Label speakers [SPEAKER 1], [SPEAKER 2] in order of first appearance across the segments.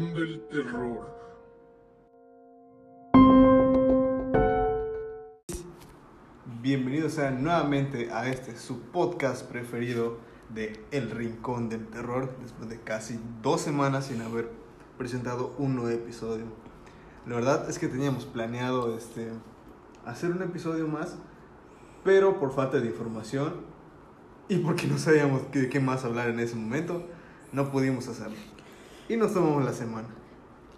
[SPEAKER 1] Del Terror.
[SPEAKER 2] Bienvenidos nuevamente a este su podcast preferido de El Rincón del Terror después de casi dos semanas sin haber presentado un nuevo episodio. La verdad es que teníamos planeado este hacer un episodio más, pero por falta de información y porque no sabíamos de qué más hablar en ese momento, no pudimos hacerlo. Y nos tomamos la semana.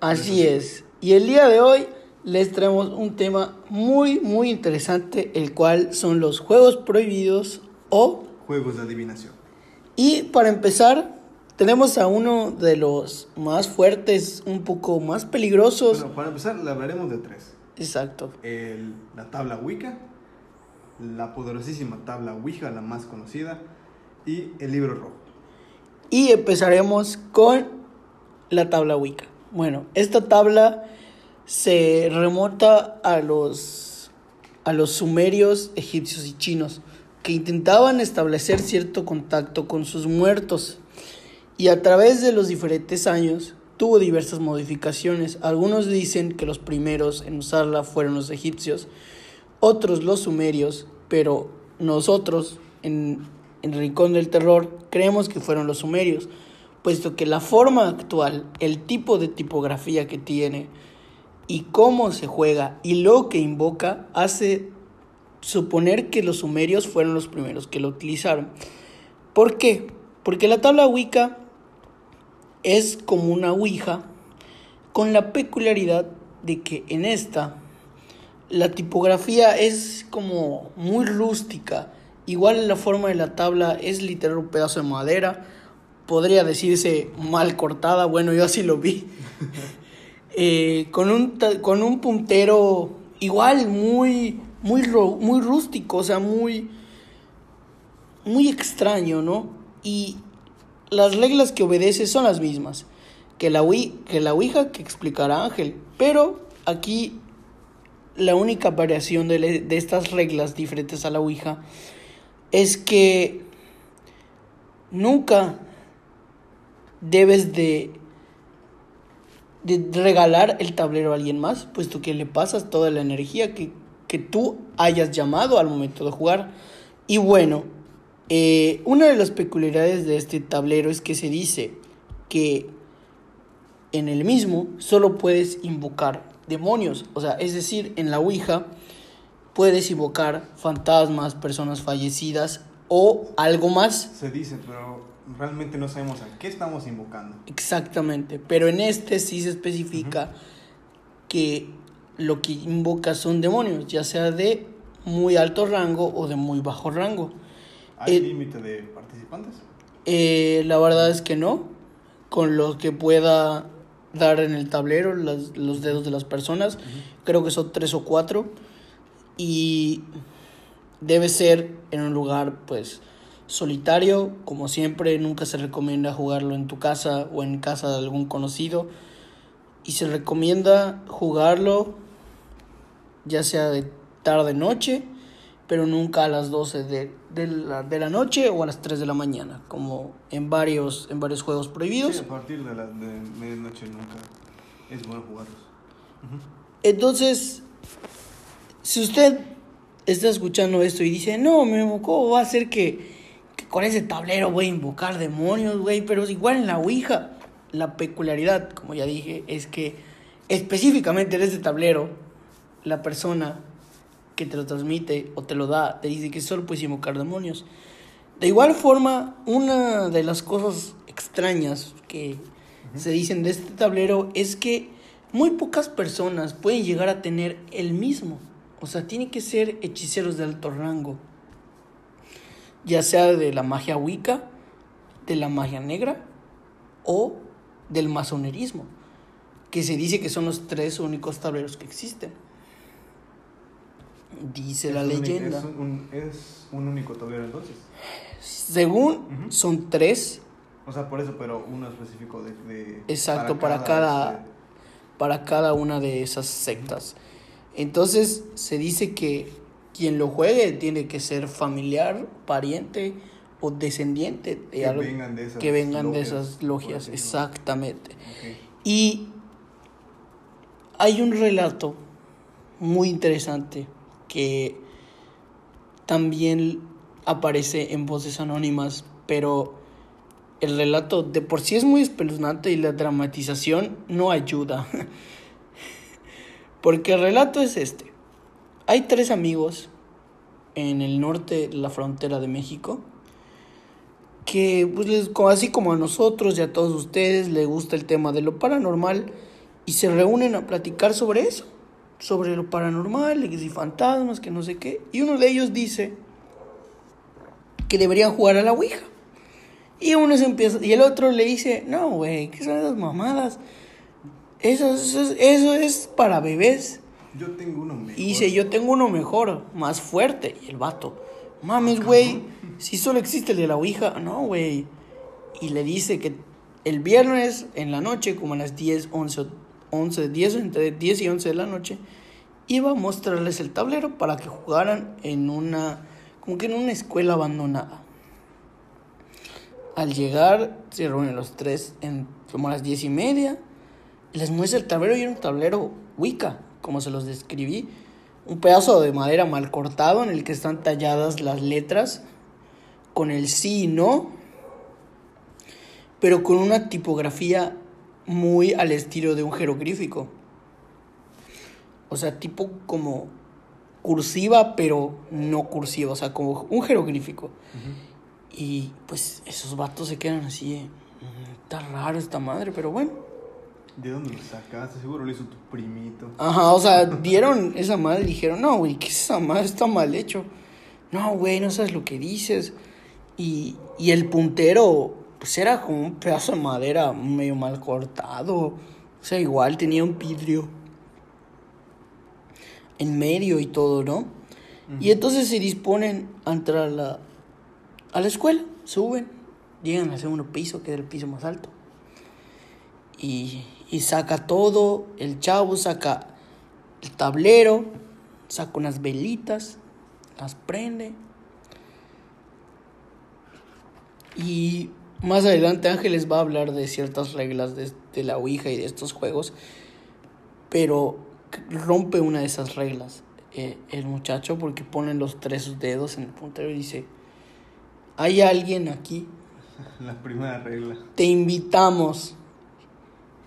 [SPEAKER 3] Así es. Y el día de hoy les traemos un tema muy, muy interesante, el cual son los juegos prohibidos o...
[SPEAKER 2] Juegos de adivinación.
[SPEAKER 3] Y para empezar, tenemos a uno de los más fuertes, un poco más peligrosos.
[SPEAKER 2] Bueno, para empezar, le hablaremos de tres.
[SPEAKER 3] Exacto.
[SPEAKER 2] El- la tabla Wicca, la poderosísima tabla Ouija, la más conocida, y el libro rojo.
[SPEAKER 3] Y empezaremos con la tabla Wicca. Bueno, esta tabla se remonta a los, a los sumerios, egipcios y chinos, que intentaban establecer cierto contacto con sus muertos. Y a través de los diferentes años tuvo diversas modificaciones. Algunos dicen que los primeros en usarla fueron los egipcios, otros los sumerios, pero nosotros en, en Rincón del Terror creemos que fueron los sumerios, puesto que la forma actual, el tipo de tipografía que tiene y cómo se juega y lo que invoca hace suponer que los sumerios fueron los primeros que lo utilizaron. ¿Por qué? Porque la tabla Wicca es como una Ouija con la peculiaridad de que en esta la tipografía es como muy rústica. Igual la forma de la tabla es literal un pedazo de madera. Podría decirse mal cortada. Bueno, yo así lo vi. Eh, con, un, con un puntero igual muy, muy, muy rústico. O sea, muy, muy extraño, ¿no? Y las reglas que obedece son las mismas que la, Ouija, que la Ouija que explicará Ángel. Pero aquí la única variación de, le- de estas reglas diferentes a la Ouija es que nunca debes de, de regalar el tablero a alguien más, puesto que le pasas toda la energía que, que tú hayas llamado al momento de jugar. Y bueno, eh, una de las peculiaridades de este tablero es que se dice que en el mismo solo puedes invocar demonios. O sea, es decir, en la Ouija puedes invocar fantasmas, personas fallecidas o algo más.
[SPEAKER 2] Se dice, pero realmente no sabemos a qué estamos invocando.
[SPEAKER 3] Exactamente. Pero en este sí se especifica que lo que invoca son demonios, ya sea de muy alto rango o de muy bajo rango.
[SPEAKER 2] ¿Hay
[SPEAKER 3] Eh,
[SPEAKER 2] límite de participantes?
[SPEAKER 3] Eh, la verdad es que no. Con lo que pueda dar en el tablero las- los dedos de las personas, creo que son tres o cuatro. Y debe ser en un lugar, pues, solitario. Como siempre, nunca se recomienda jugarlo en tu casa o en casa de algún conocido. Y se recomienda jugarlo ya sea de tarde-noche, pero nunca a las 12 de, de la, de la noche o a las 3 de la mañana, como en varios, en varios juegos prohibidos.
[SPEAKER 2] Sí, a partir de, la, de medianoche nunca es bueno jugarlos.
[SPEAKER 3] Entonces, si usted está escuchando esto y dice, no, Memo, ¿cómo va a ser que con ese tablero voy a invocar demonios, güey? Pero es igual en la Ouija. La peculiaridad, como ya dije, es que específicamente en este tablero, la persona que te lo transmite o te lo da te dice que solo puedes invocar demonios. De igual forma, una de las cosas extrañas que se dicen de este tablero es que muy pocas personas pueden llegar a tener el mismo. O sea, tiene que ser hechiceros de alto rango. Ya sea de la magia wicca, de la magia negra o del masonerismo. Que se dice que son los tres únicos tableros que existen. Dice la
[SPEAKER 2] un
[SPEAKER 3] leyenda.
[SPEAKER 2] Es un, es un único tablero entonces.
[SPEAKER 3] Según son tres
[SPEAKER 2] O sea, por eso, pero uno específico de... de-
[SPEAKER 3] Exacto, para cada-
[SPEAKER 2] este,
[SPEAKER 3] para cada una de esas sectas. Entonces se dice que quien lo juegue tiene que ser familiar, pariente o descendiente de
[SPEAKER 2] Que
[SPEAKER 3] algo
[SPEAKER 2] vengan de esas
[SPEAKER 3] que vengan de
[SPEAKER 2] logias,
[SPEAKER 3] esas
[SPEAKER 2] por
[SPEAKER 3] logias, exactamente. Y hay un relato muy interesante que también aparece en voces anónimas, pero el relato de por sí es muy espeluznante y la dramatización no ayuda. Porque el relato es este. Hay tres amigos en el norte de la frontera de México que pues así como a nosotros y a todos ustedes les gusta el tema de lo paranormal y se reúnen a platicar sobre eso, sobre lo paranormal, y fantasmas, que no sé qué, y uno de ellos dice que deberían jugar a la Ouija. Y uno se empieza, y el otro le dice, no, güey, ¿qué son esas mamadas? Eso, eso, eso, es para bebés.
[SPEAKER 2] Yo tengo uno mejor.
[SPEAKER 3] Y dice, yo tengo uno mejor, más fuerte. Y el vato, mames, güey, si solo existe el de la Ouija. No, güey. Y le dice que el viernes en la noche, como a las 10, 11, 11, 10, entre 10 y 11 de la noche, iba a mostrarles el tablero para que jugaran en una como que en una escuela abandonada. Al llegar, se reúnen los tres en como a las diez y media. Les muestra el tablero y era un tablero Wicca, como se los describí. Un pedazo de madera mal cortado en el que están talladas las letras con el sí y no, pero con una tipografía muy al estilo de un jeroglífico. O sea, tipo como cursiva, pero no cursiva, o sea, como un jeroglífico. Y pues esos vatos se quedan así, mm, está raro esta madre, pero bueno.
[SPEAKER 2] ¿De dónde lo sacaste? Seguro lo hizo tu primito.
[SPEAKER 3] Ajá, o sea, dieron esa madre y dijeron, no, güey, ¿qué es esa madre? Está mal hecho. No, güey, no sabes lo que dices. Y, y el puntero, pues era como un pedazo de madera medio mal cortado. O sea, igual tenía un vidrio en medio y todo, ¿no? Y entonces se disponen a entrar a la, a la escuela, suben, llegan al segundo piso, que es el piso más alto. Y, y saca todo, el chavo saca el tablero, saca unas velitas, las prende. Y más adelante Ángeles va a hablar de ciertas reglas de, de la Ouija y de estos juegos. Pero rompe una de esas reglas eh, el muchacho porque pone los tres dedos en el puntero y dice, hay alguien aquí.
[SPEAKER 2] La primera regla.
[SPEAKER 3] Te invitamos.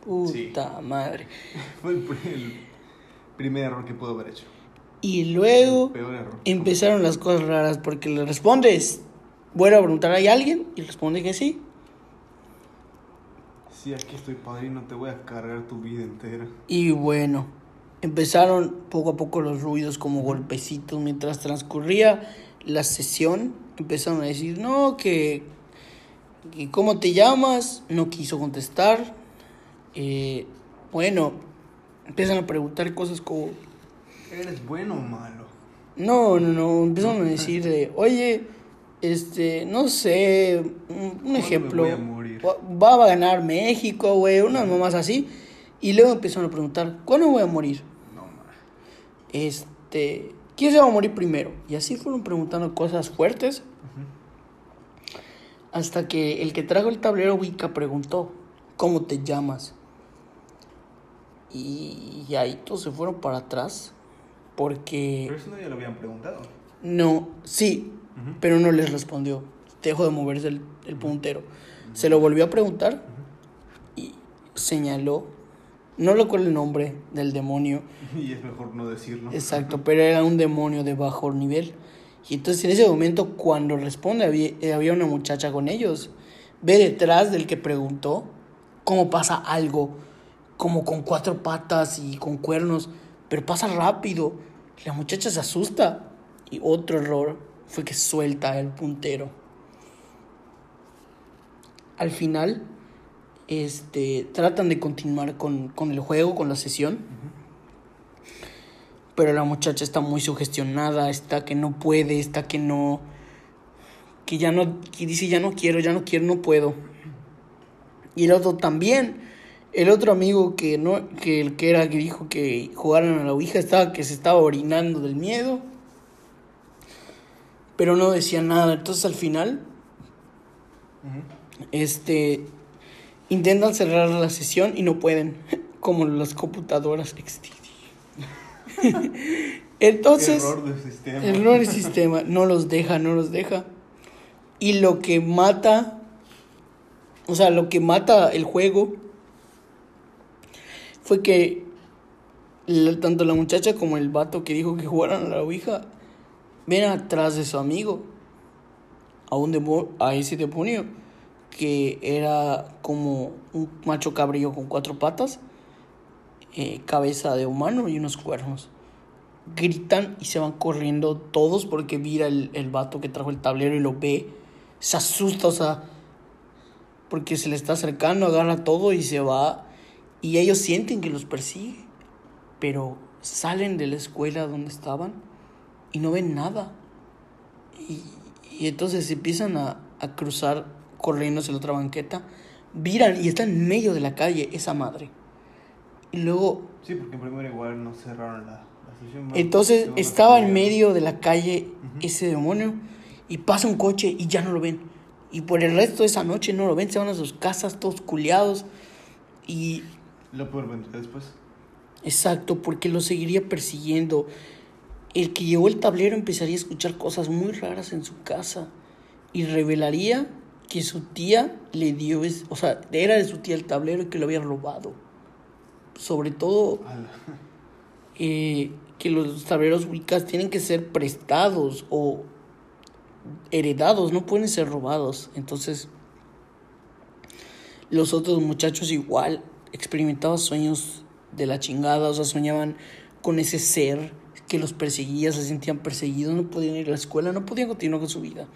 [SPEAKER 3] Puta madre.
[SPEAKER 2] Fue el, primer error que pudo haber hecho.
[SPEAKER 3] Y luego empezaron las cosas raras porque le respondes, bueno a preguntar, ¿hay alguien? Y responde que sí.
[SPEAKER 2] Sí, aquí estoy padrino, te voy a cargar tu vida entera.
[SPEAKER 3] Y bueno, Empezaron poco a poco los ruidos como golpecitos mientras transcurría la sesión. Empezaron a decir, no, que, ¿cómo te llamas? No quiso contestar. Eh, bueno, empiezan a preguntar cosas como...
[SPEAKER 2] ¿Eres bueno o malo?
[SPEAKER 3] No, no, no, empezaron a decir de, oye, este, no sé, un, ejemplo. Voy a morir? Va a ganar México, güey, unas mamás así. Y luego empezaron a preguntar, ¿cuándo voy a morir? No, Este, ¿quién se va a morir primero? Y así fueron preguntando cosas fuertes. Hasta que el que trajo el tablero Wicca preguntó, ¿cómo te llamas? Y, ahí todos se fueron para atrás. Porque...
[SPEAKER 2] Pero eso no ya lo habían preguntado.
[SPEAKER 3] No, sí, pero no les respondió. Dejó de moverse el, el puntero. Se lo volvió a preguntar y señaló no recuerdo el nombre del demonio.
[SPEAKER 2] Y es mejor no decirlo.
[SPEAKER 3] Exacto, pero era un demonio de bajo nivel. Y entonces en ese momento cuando responde había, eh, había una muchacha con ellos. Ve detrás del que preguntó cómo pasa algo, como con cuatro patas y con cuernos, pero pasa rápido. La muchacha se asusta y otro error fue que suelta el puntero. Al final este, tratan de continuar con, el juego, con la sesión. Pero la muchacha está muy sugestionada, está que no puede, está que no, que ya no, que dice ya no quiero, ya no quiero, no puedo. Y el otro también, el otro amigo que no, que el que era que dijo que jugaran a la Ouija estaba que se estaba orinando del miedo. Pero no decía nada. Entonces al final, este Intentan cerrar la sesión y no pueden, como las computadoras. Entonces,
[SPEAKER 2] Error del sistema.
[SPEAKER 3] error del sistema, no los deja, no los deja. Y lo que mata, o sea, lo que mata el juego fue que tanto la muchacha como el vato que dijo que jugaran a la Ouija ven atrás de su amigo, a, un demo- a ese demonio que era como un macho cabrillo con cuatro patas, eh, cabeza de humano y unos cuernos. Gritan y se van corriendo todos porque mira el, el vato que trajo el tablero y lo ve. Se asusta, o sea, porque se le está acercando, agarra todo y se va. Y ellos sienten que los persigue, pero salen de la escuela donde estaban y no ven nada. Y, y entonces empiezan a, a cruzar corriendo hacia la otra banqueta, viran y está en medio de la calle esa madre. Y luego,
[SPEAKER 2] Sí, porque primero igual no cerraron la,
[SPEAKER 3] entonces estaba en medio de la calle ese demonio y pasa un coche y ya no lo ven. Y por el resto de esa noche no lo ven, se van a sus casas todos culiados. Y
[SPEAKER 2] Lo peor vendrá después.
[SPEAKER 3] Exacto, porque lo seguiría persiguiendo. El que llevó el tablero empezaría a escuchar cosas muy raras en su casa y revelaría que su tía le dio, es- o sea, era de su tía el tablero y que lo había robado. Sobre todo eh, que los tableros Wiccas tienen que ser prestados o heredados, no pueden ser robados. Entonces, los otros muchachos igual experimentaban sueños de la chingada, o sea, soñaban con ese ser que los perseguía, se sentían perseguidos, no podían ir a la escuela, no podían continuar con su vida.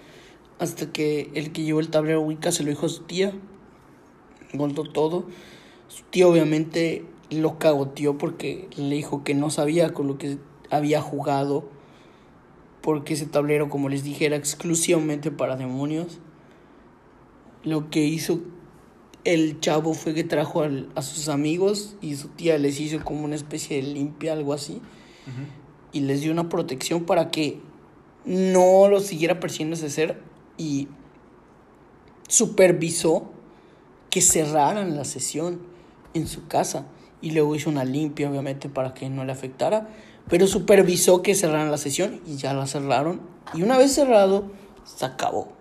[SPEAKER 3] Hasta que el que llevó el tablero Wicca se lo dijo a su tía, contó todo. Su tía obviamente lo cagoteó porque le dijo que no sabía con lo que había jugado, porque ese tablero, como les dije, era exclusivamente para demonios. Lo que hizo el chavo fue que trajo al- a sus amigos y su tía les hizo como una especie de limpia, algo así, y les dio una protección para que no lo siguiera persiguiendo ese ser y supervisó que cerraran la sesión en su casa. Y luego hizo una limpia obviamente para que no le afectara pero supervisó que cerraran la sesión y ya la cerraron. Y una vez cerrado se acabó.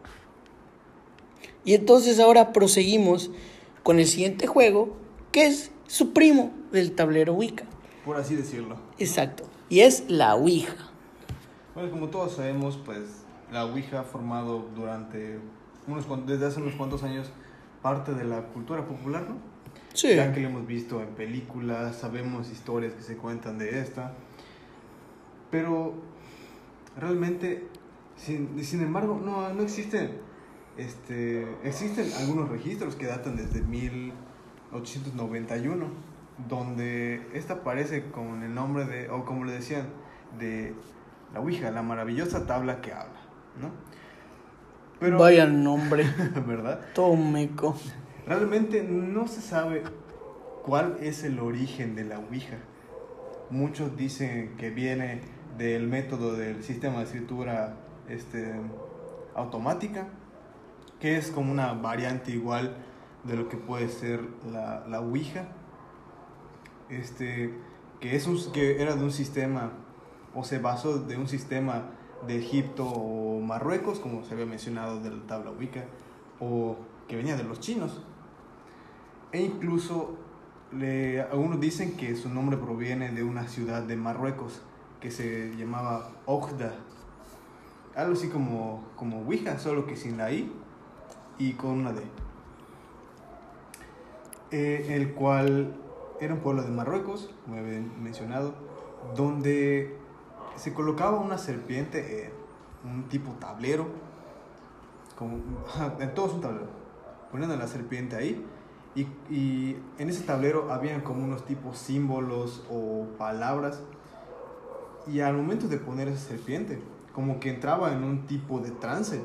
[SPEAKER 3] Y entonces ahora proseguimos con el siguiente juego que es su primo del tablero Wicca
[SPEAKER 2] Por así decirlo.
[SPEAKER 3] exacto y es la Ouija
[SPEAKER 2] Bueno, como todos sabemos, pues la Ouija ha formado durante unos desde hace unos cuantos años parte de la cultura popular, ¿no?
[SPEAKER 3] sí
[SPEAKER 2] Ya que lo hemos visto en películas, sabemos historias que se cuentan de esta. Pero realmente, sin, sin embargo, no, no existen. Este, existen algunos registros que datan desde 1891, donde esta aparece con el nombre de, o como le decían, de la Ouija, la maravillosa tabla que habla, ¿no? Pero,
[SPEAKER 3] vaya nombre
[SPEAKER 2] ¿verdad?
[SPEAKER 3] todo meco
[SPEAKER 2] Realmente no se sabe cuál es el origen de la Ouija. Muchos dicen que viene del método del sistema de escritura este, automática, que es como una variante igual de lo que puede ser la, la Ouija. Este, que, es un, que era de un sistema, o se basó de un sistema de Egipto o Marruecos, como se había mencionado de la tabla Wicca, o que venía de los chinos. E incluso algunos dicen que su nombre proviene de una ciudad de Marruecos que se llamaba Oujda. Algo así como, como Ouija, solo que sin la I y con una D. Eh, el cual era un pueblo de Marruecos, como había mencionado, donde se colocaba una serpiente en un tipo tablero, como, en todo es un tablero, poniendo la serpiente ahí, y, y en ese tablero habían como unos tipos símbolos o palabras, y al momento de poner esa serpiente, como que entraba en un tipo de trance,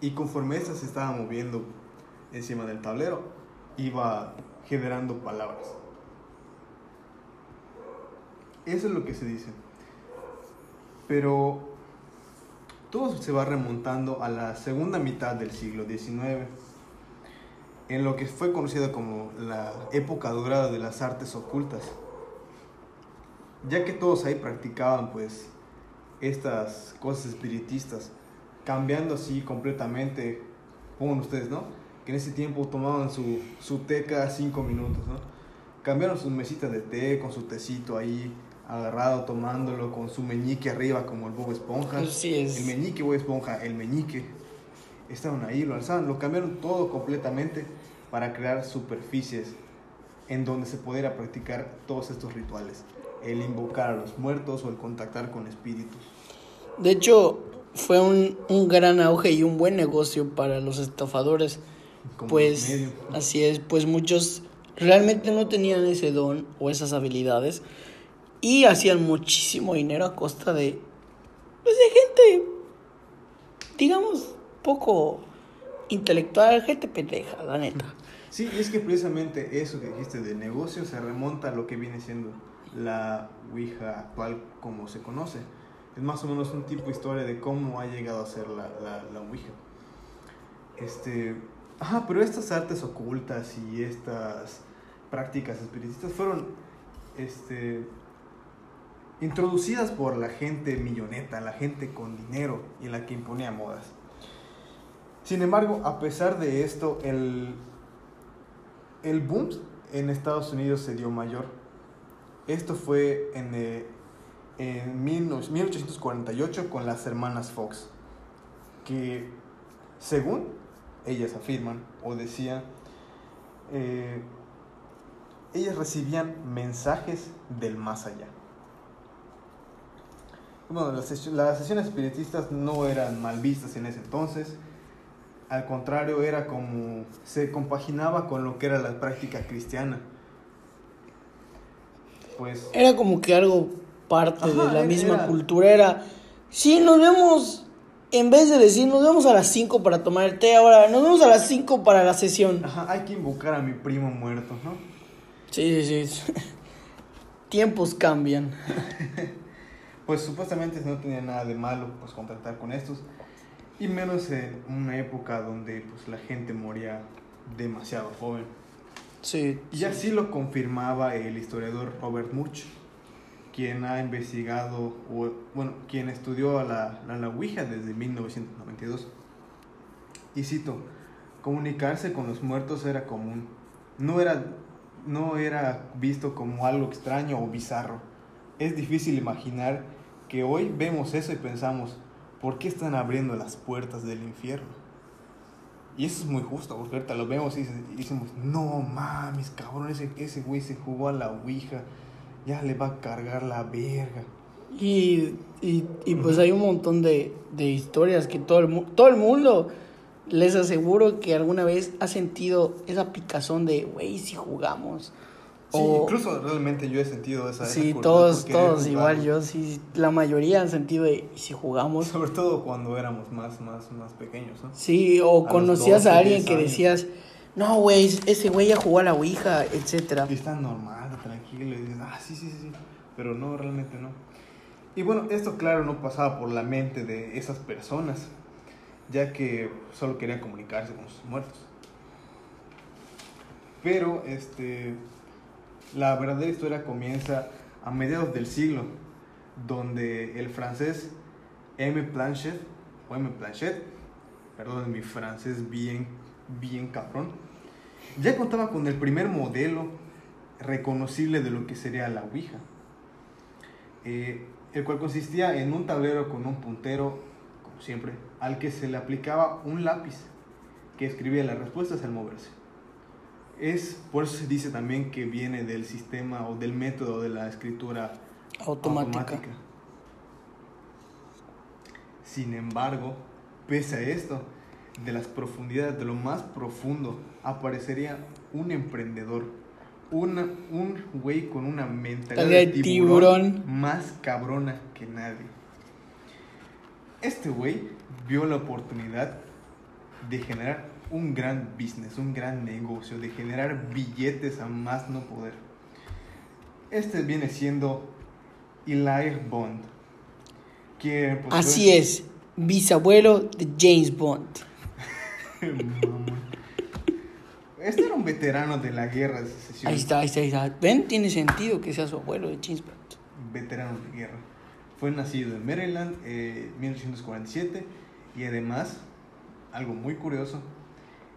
[SPEAKER 2] y conforme esta se estaba moviendo encima del tablero, iba generando palabras. Eso es lo que se dice. Pero todo se va remontando a la segunda mitad del siglo XIX. en lo que fue conocido como la época dorada de las artes ocultas, ya que todos ahí practicaban pues estas cosas espiritistas, cambiando así completamente, como ustedes, ¿no? Que en ese tiempo tomaban su, su té cada cinco minutos, ¿no? Cambiaron sus mesitas de té con su tecito ahí agarrado, tomándolo con su meñique arriba como el Bob Esponja.
[SPEAKER 3] Así es.
[SPEAKER 2] El meñique, Bob Esponja, el meñique. Estaban ahí, lo alzaban, lo cambiaron todo completamente para crear superficies en donde se pudiera practicar todos estos rituales. El invocar a los muertos o el contactar con espíritus.
[SPEAKER 3] De hecho, fue un, un gran auge y un buen negocio para los estafadores.
[SPEAKER 2] Como
[SPEAKER 3] Pues
[SPEAKER 2] medio.
[SPEAKER 3] así es, pues muchos realmente no tenían ese don o esas habilidades y hacían muchísimo dinero a costa de pues de gente digamos poco intelectual, gente pendeja, la neta.
[SPEAKER 2] Sí, y es que precisamente eso que dijiste de negocio se remonta a lo que viene siendo la Ouija actual como se conoce. Más o menos un tipo de historia de cómo ha llegado a ser la, la, la Ouija. Este, ajá, pero estas artes ocultas y estas prácticas espiritistas fueron este, introducidas por la gente milloneta, la gente con dinero y la que imponía modas. Sin embargo, a pesar de esto, el, el boom en Estados Unidos se dio mayor. Esto fue en, eh, en 19- 1848 con las hermanas Fox, que según ellas afirman o decían, eh, ellas recibían mensajes del más allá. Bueno, las, las sesiones espiritistas no eran mal vistas en ese entonces. Al contrario, era como se compaginaba con lo que era la práctica cristiana. Pues
[SPEAKER 3] Era como que algo parte
[SPEAKER 2] Ajá,
[SPEAKER 3] de la misma
[SPEAKER 2] era-
[SPEAKER 3] cultura. Era, sí, nos vemos, en vez de decir nos vemos a las 5 para tomar el té, ahora nos vemos a las 5 para la sesión.
[SPEAKER 2] ajá, hay que invocar a mi primo muerto, ¿no?
[SPEAKER 3] Sí, sí, sí. Tiempos cambian.
[SPEAKER 2] Pues supuestamente no tenía nada de malo pues contactar con estos. Y menos en una época donde pues la gente moría demasiado joven.
[SPEAKER 3] Sí.
[SPEAKER 2] Y así lo confirmaba el historiador Robert Murch, quien ha investigado, o, bueno, quien estudió a la, la, la Ouija desde 1992. Y cito, comunicarse con los muertos era común, no era, no era visto como algo extraño o bizarro. Es difícil imaginar que hoy vemos eso y pensamos, ¿por qué están abriendo las puertas del infierno? Y eso es muy justo, porque ahorita lo vemos y decimos, no mames, cabrón, ese, ese güey se jugó a la Ouija, ya le va a cargar la verga.
[SPEAKER 3] Y, y, y pues hay un montón de, de historias que todo el, todo el mundo, les aseguro que alguna vez ha sentido esa picazón de, güey, si jugamos.
[SPEAKER 2] Sí,
[SPEAKER 3] O-
[SPEAKER 2] incluso realmente yo he sentido esa... esa
[SPEAKER 3] Sí,
[SPEAKER 2] curiosidad
[SPEAKER 3] todos, todos igual, yo sí, la mayoría han sentido de, ¿y si jugamos?
[SPEAKER 2] Sobre todo cuando éramos más, más, más pequeños, ¿no?
[SPEAKER 3] Sí, o
[SPEAKER 2] los
[SPEAKER 3] conocías
[SPEAKER 2] 12,
[SPEAKER 3] a alguien
[SPEAKER 2] 10
[SPEAKER 3] que decías, no, güey, ese güey ya jugó a la Ouija, etcétera.
[SPEAKER 2] Y está normal, tranquilo, y dices, ah, sí, sí, sí, pero no, realmente no. Y bueno, esto claro no pasaba por la mente de esas personas, ya que solo querían comunicarse con sus muertos. Pero, este, la verdadera historia comienza a mediados del siglo, donde el francés M. Planchet, o M. Planchet, perdón, mi francés bien, bien cabrón, ya contaba con el primer modelo reconocible de lo que sería la Ouija, eh, el cual consistía en un tablero con un puntero, como siempre, al que se le aplicaba un lápiz que escribía las respuestas al moverse. Es por eso se dice también que viene del sistema o del método de la escritura
[SPEAKER 3] Automática.
[SPEAKER 2] Sin embargo, pese a esto, de las profundidades, de lo más profundo, aparecería un emprendedor. Una, un güey con una mentalidad de tiburón,
[SPEAKER 3] tiburón.
[SPEAKER 2] más cabrona que nadie. Este güey vio la oportunidad de generar un gran business, un gran negocio, de generar billetes a más no poder. Este viene siendo Eli Bond. Que, pues,
[SPEAKER 3] Así es, bisabuelo de James Bond.
[SPEAKER 2] Este era un veterano de la guerra de secesión.
[SPEAKER 3] Ahí está, ahí está, ahí está. ¿Ven? Tiene sentido que sea su abuelo de Chinspat.
[SPEAKER 2] Veterano de guerra. Fue nacido en Maryland en 1847 y además, algo muy curioso,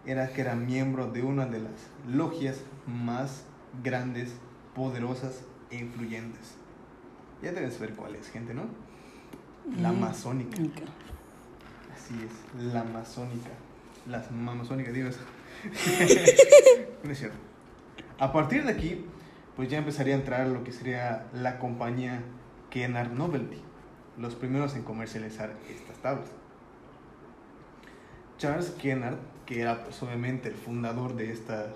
[SPEAKER 2] era que era miembro de una de las logias más grandes, poderosas e influyentes. Ya debes ver cuál es, gente, ¿no? La
[SPEAKER 3] Mm.
[SPEAKER 2] masónica.
[SPEAKER 3] Ok.
[SPEAKER 2] Así es, la masónica. Las masónicas, digo. No es cierto. A partir de aquí, pues ya empezaría a entrar lo que sería la compañía Kennard Novelty, los primeros en comercializar estas tablas. Charles Kennard, que era pues, obviamente el fundador de esta,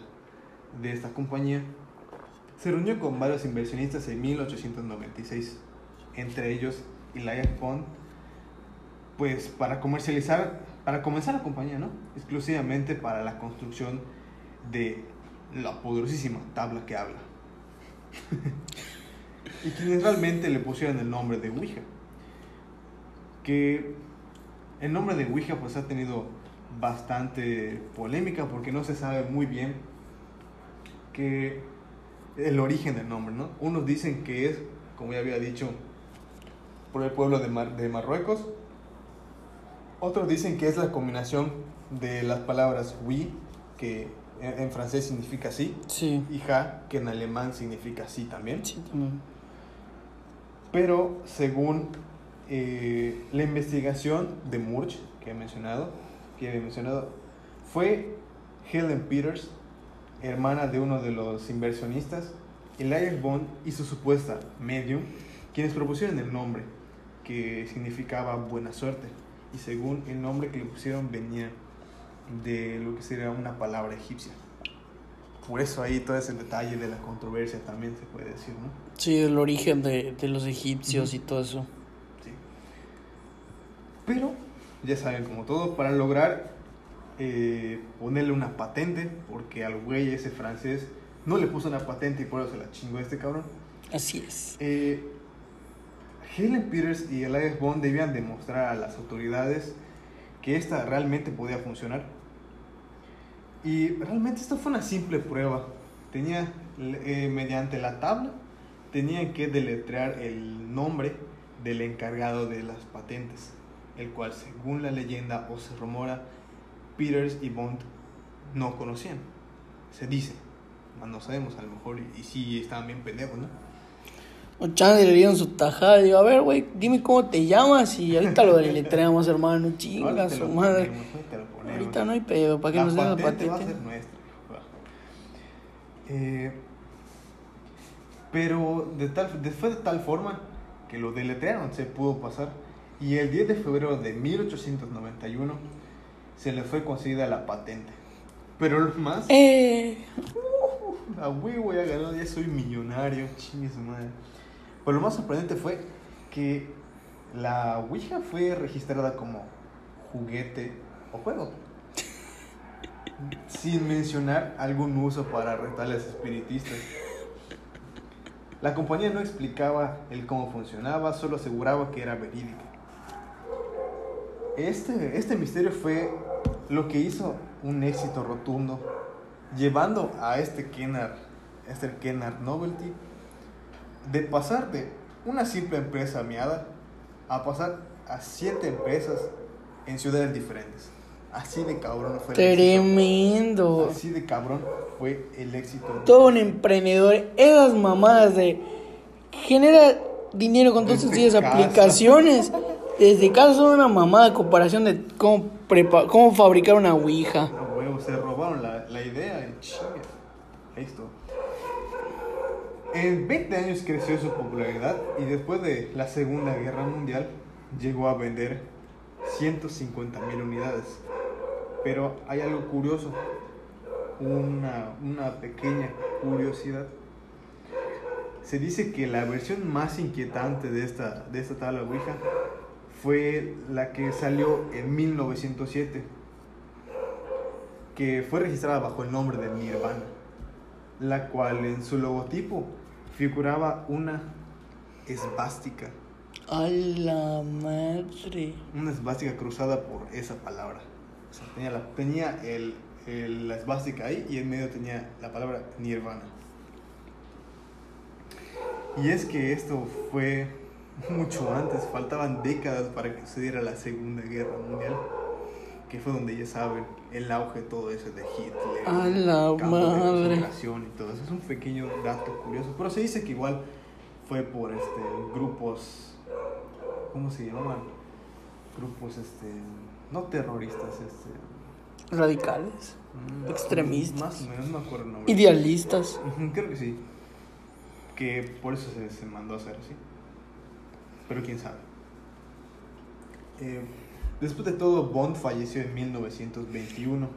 [SPEAKER 2] de esta compañía, se reunió con varios inversionistas en 1896, entre ellos Elijah Pond, pues para comercializar, para comenzar la compañía, ¿no? Exclusivamente para la construcción de la poderosísima tabla que habla. y quienes realmente le pusieron el nombre de Ouija. Que el nombre de Ouija pues ha tenido bastante polémica porque no se sabe muy bien que el origen del nombre, ¿no? Unos dicen que es, como ya había dicho, por el pueblo de, Mar- de Marruecos. Otros dicen que es la combinación de las palabras oui, que en, francés significa sí,
[SPEAKER 3] Sí,
[SPEAKER 2] y ja, que en alemán significa sí también.
[SPEAKER 3] sí, también.
[SPEAKER 2] Pero según eh, la investigación de Murch, que he mencionado, que he mencionado, fue Helen Peters, hermana de uno de los inversionistas, Elias Bond y su supuesta medium, quienes propusieron el nombre, que significaba buena suerte. Y según el nombre que le pusieron venía de lo que sería una palabra egipcia. Por eso ahí todo ese detalle de la controversia también se puede decir, ¿no?
[SPEAKER 3] Sí, el origen de, de los egipcios y todo eso.
[SPEAKER 2] Sí. Pero, ya saben, como todo, para lograr eh, ponerle una patente, porque al güey ese francés no le puso una patente y por eso se la chingó este cabrón.
[SPEAKER 3] Así es.
[SPEAKER 2] Eh, Helen Peters y Elias Bond debían demostrar a las autoridades que esta realmente podía funcionar. Y realmente esto fue una simple prueba. Tenía, eh, mediante la tabla, tenían que deletrear el nombre del encargado de las patentes, el cual, según la leyenda o se rumora, Peters y Bond no conocían. Se dice, no sabemos, a lo mejor, y, y sí estaban bien pendejos, ¿no?
[SPEAKER 3] O chance le dieron su tajada. Digo, a ver, güey, dime cómo te llamas y ahorita lo deletreamos, hermano. Chinga su madre.
[SPEAKER 2] ponemos.
[SPEAKER 3] Ahorita no hay pedo, ¿para qué
[SPEAKER 2] la
[SPEAKER 3] nos den la
[SPEAKER 2] patente va a ser nuestra. Eh, pero de tal, fue de tal forma que lo deletrearon, se pudo pasar. Y el 10 de febrero de 1891 se le fue concedida la patente. Pero lo más,
[SPEAKER 3] Eh,
[SPEAKER 2] a huevo ya ganó, ya soy millonario, chingue su madre. Pero lo más sorprendente fue que la Ouija fue registrada como juguete o juego. Sin mencionar algún uso para rituales espiritistas. La compañía no explicaba el cómo funcionaba, solo aseguraba que era verídica. Este, este misterio fue lo que hizo un éxito rotundo, llevando a este Kennard, este Kennard Novelty, de pasar de una simple empresa miada a pasar a siete empresas en ciudades diferentes. Así de cabrón fue el éxito.
[SPEAKER 3] tremendo.
[SPEAKER 2] Así de cabrón fue el éxito.
[SPEAKER 3] Todo un emprendedor. Esas mamadas de genera dinero con todas
[SPEAKER 2] casa.
[SPEAKER 3] aplicaciones. Desde casa son una mamada comparación de cómo, prepa- cómo fabricar una ouija.
[SPEAKER 2] A huevo, se robaron la, la idea y chinga. Esto. En 20 años creció su popularidad y después de la Segunda Guerra Mundial llegó a vender 150 mil unidades. Pero hay algo curioso, una, una pequeña curiosidad. Se dice que la versión más inquietante de esta, de esta tabla Ouija fue la que salió en 1907 que fue registrada bajo el nombre de Nirvana, la cual en su logotipo figuraba una esvástica,
[SPEAKER 3] A la madre.
[SPEAKER 2] una esvástica cruzada por esa palabra. O sea, tenía, la- tenía el, el- la esvástica ahí y en medio tenía la palabra Nirvana. Y es que esto fue mucho antes, faltaban décadas para que sucediera la Segunda Guerra Mundial, que fue donde ya saben el auge de todo eso de Hitler,
[SPEAKER 3] A la
[SPEAKER 2] de
[SPEAKER 3] madre.
[SPEAKER 2] concentración y todo eso. Es un pequeño dato curioso, pero se dice que igual fue por este grupos, ¿cómo se llamaban? Grupos, este, no terroristas, este,
[SPEAKER 3] Radicales,
[SPEAKER 2] mm,
[SPEAKER 3] Extremistas.
[SPEAKER 2] Más o menos, no me acuerdo el nombre.
[SPEAKER 3] idealistas.
[SPEAKER 2] Creo que sí. Que por eso se, se mandó a hacer así. Pero quién sabe. Eh, después de todo, Bond falleció en 1921,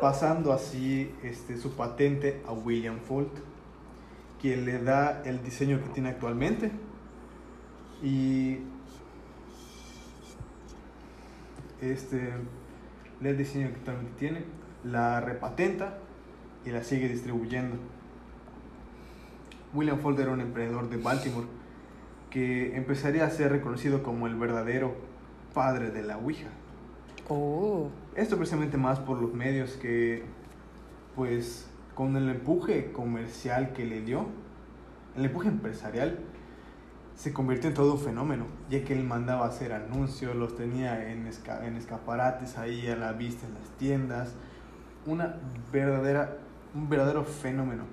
[SPEAKER 2] pasando así este, su patente a William Fault, quien le da el diseño que tiene actualmente. Y este, el diseño que actualmente tiene, la repatenta y la sigue distribuyendo. William Ford era un emprendedor de Baltimore que empezaría a ser reconocido como el verdadero padre de la Ouija.
[SPEAKER 3] Oh,
[SPEAKER 2] Esto precisamente más por los medios que, pues, con el empuje comercial que le dio, el empuje empresarial, se convirtió en todo un fenómeno, ya que él mandaba hacer anuncios, los tenía en, esca- en escaparates ahí a la vista en las tiendas, una verdadera, un verdadero fenómeno.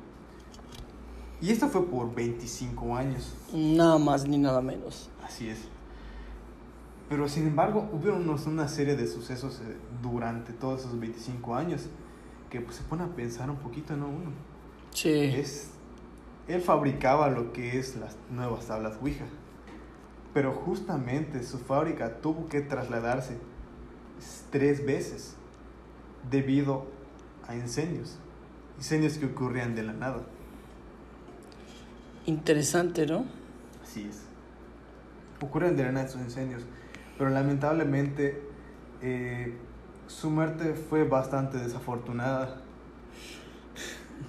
[SPEAKER 2] Y esto fue por 25 años.
[SPEAKER 3] nada más ni nada menos.
[SPEAKER 2] Así es. Pero sin embargo, hubo unos- una serie de sucesos eh, durante todos esos 25 años que pues, se pone a pensar un poquito, ¿no? Uno.
[SPEAKER 3] Sí.
[SPEAKER 2] Es, él fabricaba lo que es las nuevas tablas Ouija. Pero justamente su fábrica tuvo que trasladarse tres veces debido a incendios. Incendios que ocurrían de la nada.
[SPEAKER 3] Interesante, ¿no?
[SPEAKER 2] Así es. Ocurren de la nada esos incendios, pero lamentablemente eh, su muerte fue bastante desafortunada,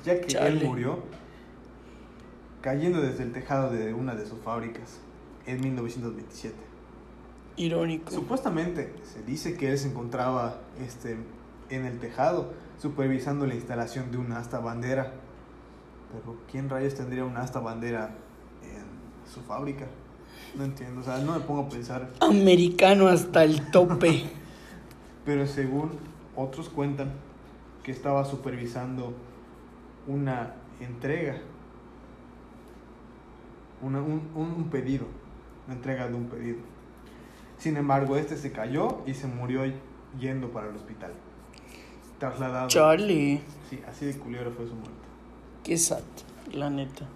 [SPEAKER 2] ya que él murió cayendo desde el tejado de una de sus fábricas en 1927.
[SPEAKER 3] Irónico.
[SPEAKER 2] Supuestamente se dice que él se encontraba este, en el tejado supervisando la instalación de una asta bandera. Pero ¿quién rayos tendría una asta bandera en su fábrica? No entiendo, o sea, no me pongo a pensar.
[SPEAKER 3] Americano hasta el tope.
[SPEAKER 2] Pero según otros cuentan que estaba supervisando una entrega, una- un, un- pedido, una entrega de un pedido. Sin embargo, este se cayó y se murió yendo para el hospital. Trasladado.
[SPEAKER 3] Charlie.
[SPEAKER 2] Sí, así de culero fue su muerte.
[SPEAKER 3] Qué sad, la neta.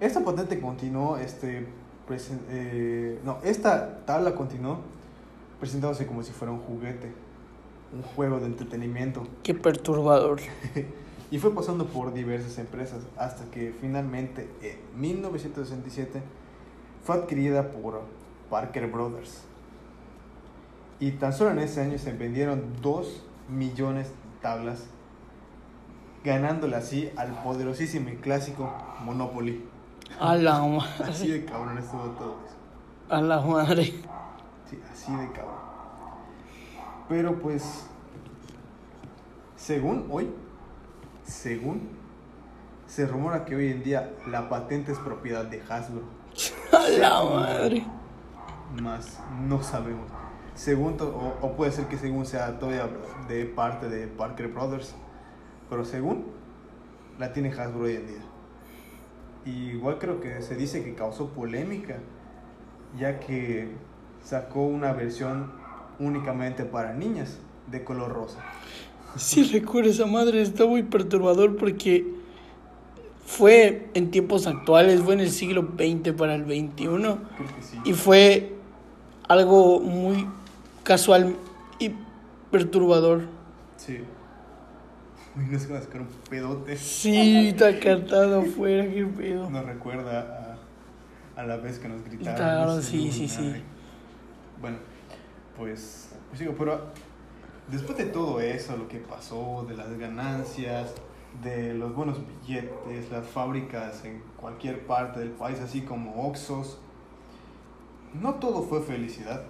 [SPEAKER 2] Esta patente continuó, este, presen- eh, no, esta tabla continuó presentándose como si fuera un juguete, un juego de entretenimiento.
[SPEAKER 3] Qué perturbador.
[SPEAKER 2] Y fue pasando por diversas empresas hasta que finalmente en 1967 fue adquirida por Parker Brothers. Y tan solo en ese año se vendieron 2 millones de tablas, ganándole así al poderosísimo y clásico Monopoly.
[SPEAKER 3] A la
[SPEAKER 2] Así
[SPEAKER 3] madre.
[SPEAKER 2] de cabrón estuvo todo eso.
[SPEAKER 3] A la madre.
[SPEAKER 2] Sí, así de cabrón. Pero pues, según hoy, según, se rumora que hoy en día la patente es propiedad de Hasbro.
[SPEAKER 3] A la madre.
[SPEAKER 2] Más no sabemos. Según, o, o puede ser que según sea todavía de parte de Parker Brothers. Pero según, la tiene Hasbro hoy en día. Y igual creo que se dice que causó polémica, ya que sacó una versión únicamente para niñas de color rosa.
[SPEAKER 3] Sí, recuerdo esa madre, está muy perturbador porque fue en tiempos actuales, fue en el siglo XX para el XXI
[SPEAKER 2] sí.
[SPEAKER 3] y fue algo muy casual y perturbador.
[SPEAKER 2] Sí. Uy, no se va a sacar un pedote.
[SPEAKER 3] Sí, está cantado afuera, qué pedo.
[SPEAKER 2] Nos recuerda a, a la vez que nos gritaron.
[SPEAKER 3] Claro,
[SPEAKER 2] no sé,
[SPEAKER 3] sí, sí, sí.
[SPEAKER 2] Bueno, pues, pues digo, pero después de todo eso, lo que pasó, de las ganancias, de los buenos billetes, las fábricas en cualquier parte del país, así como Oxos, no todo fue felicidad,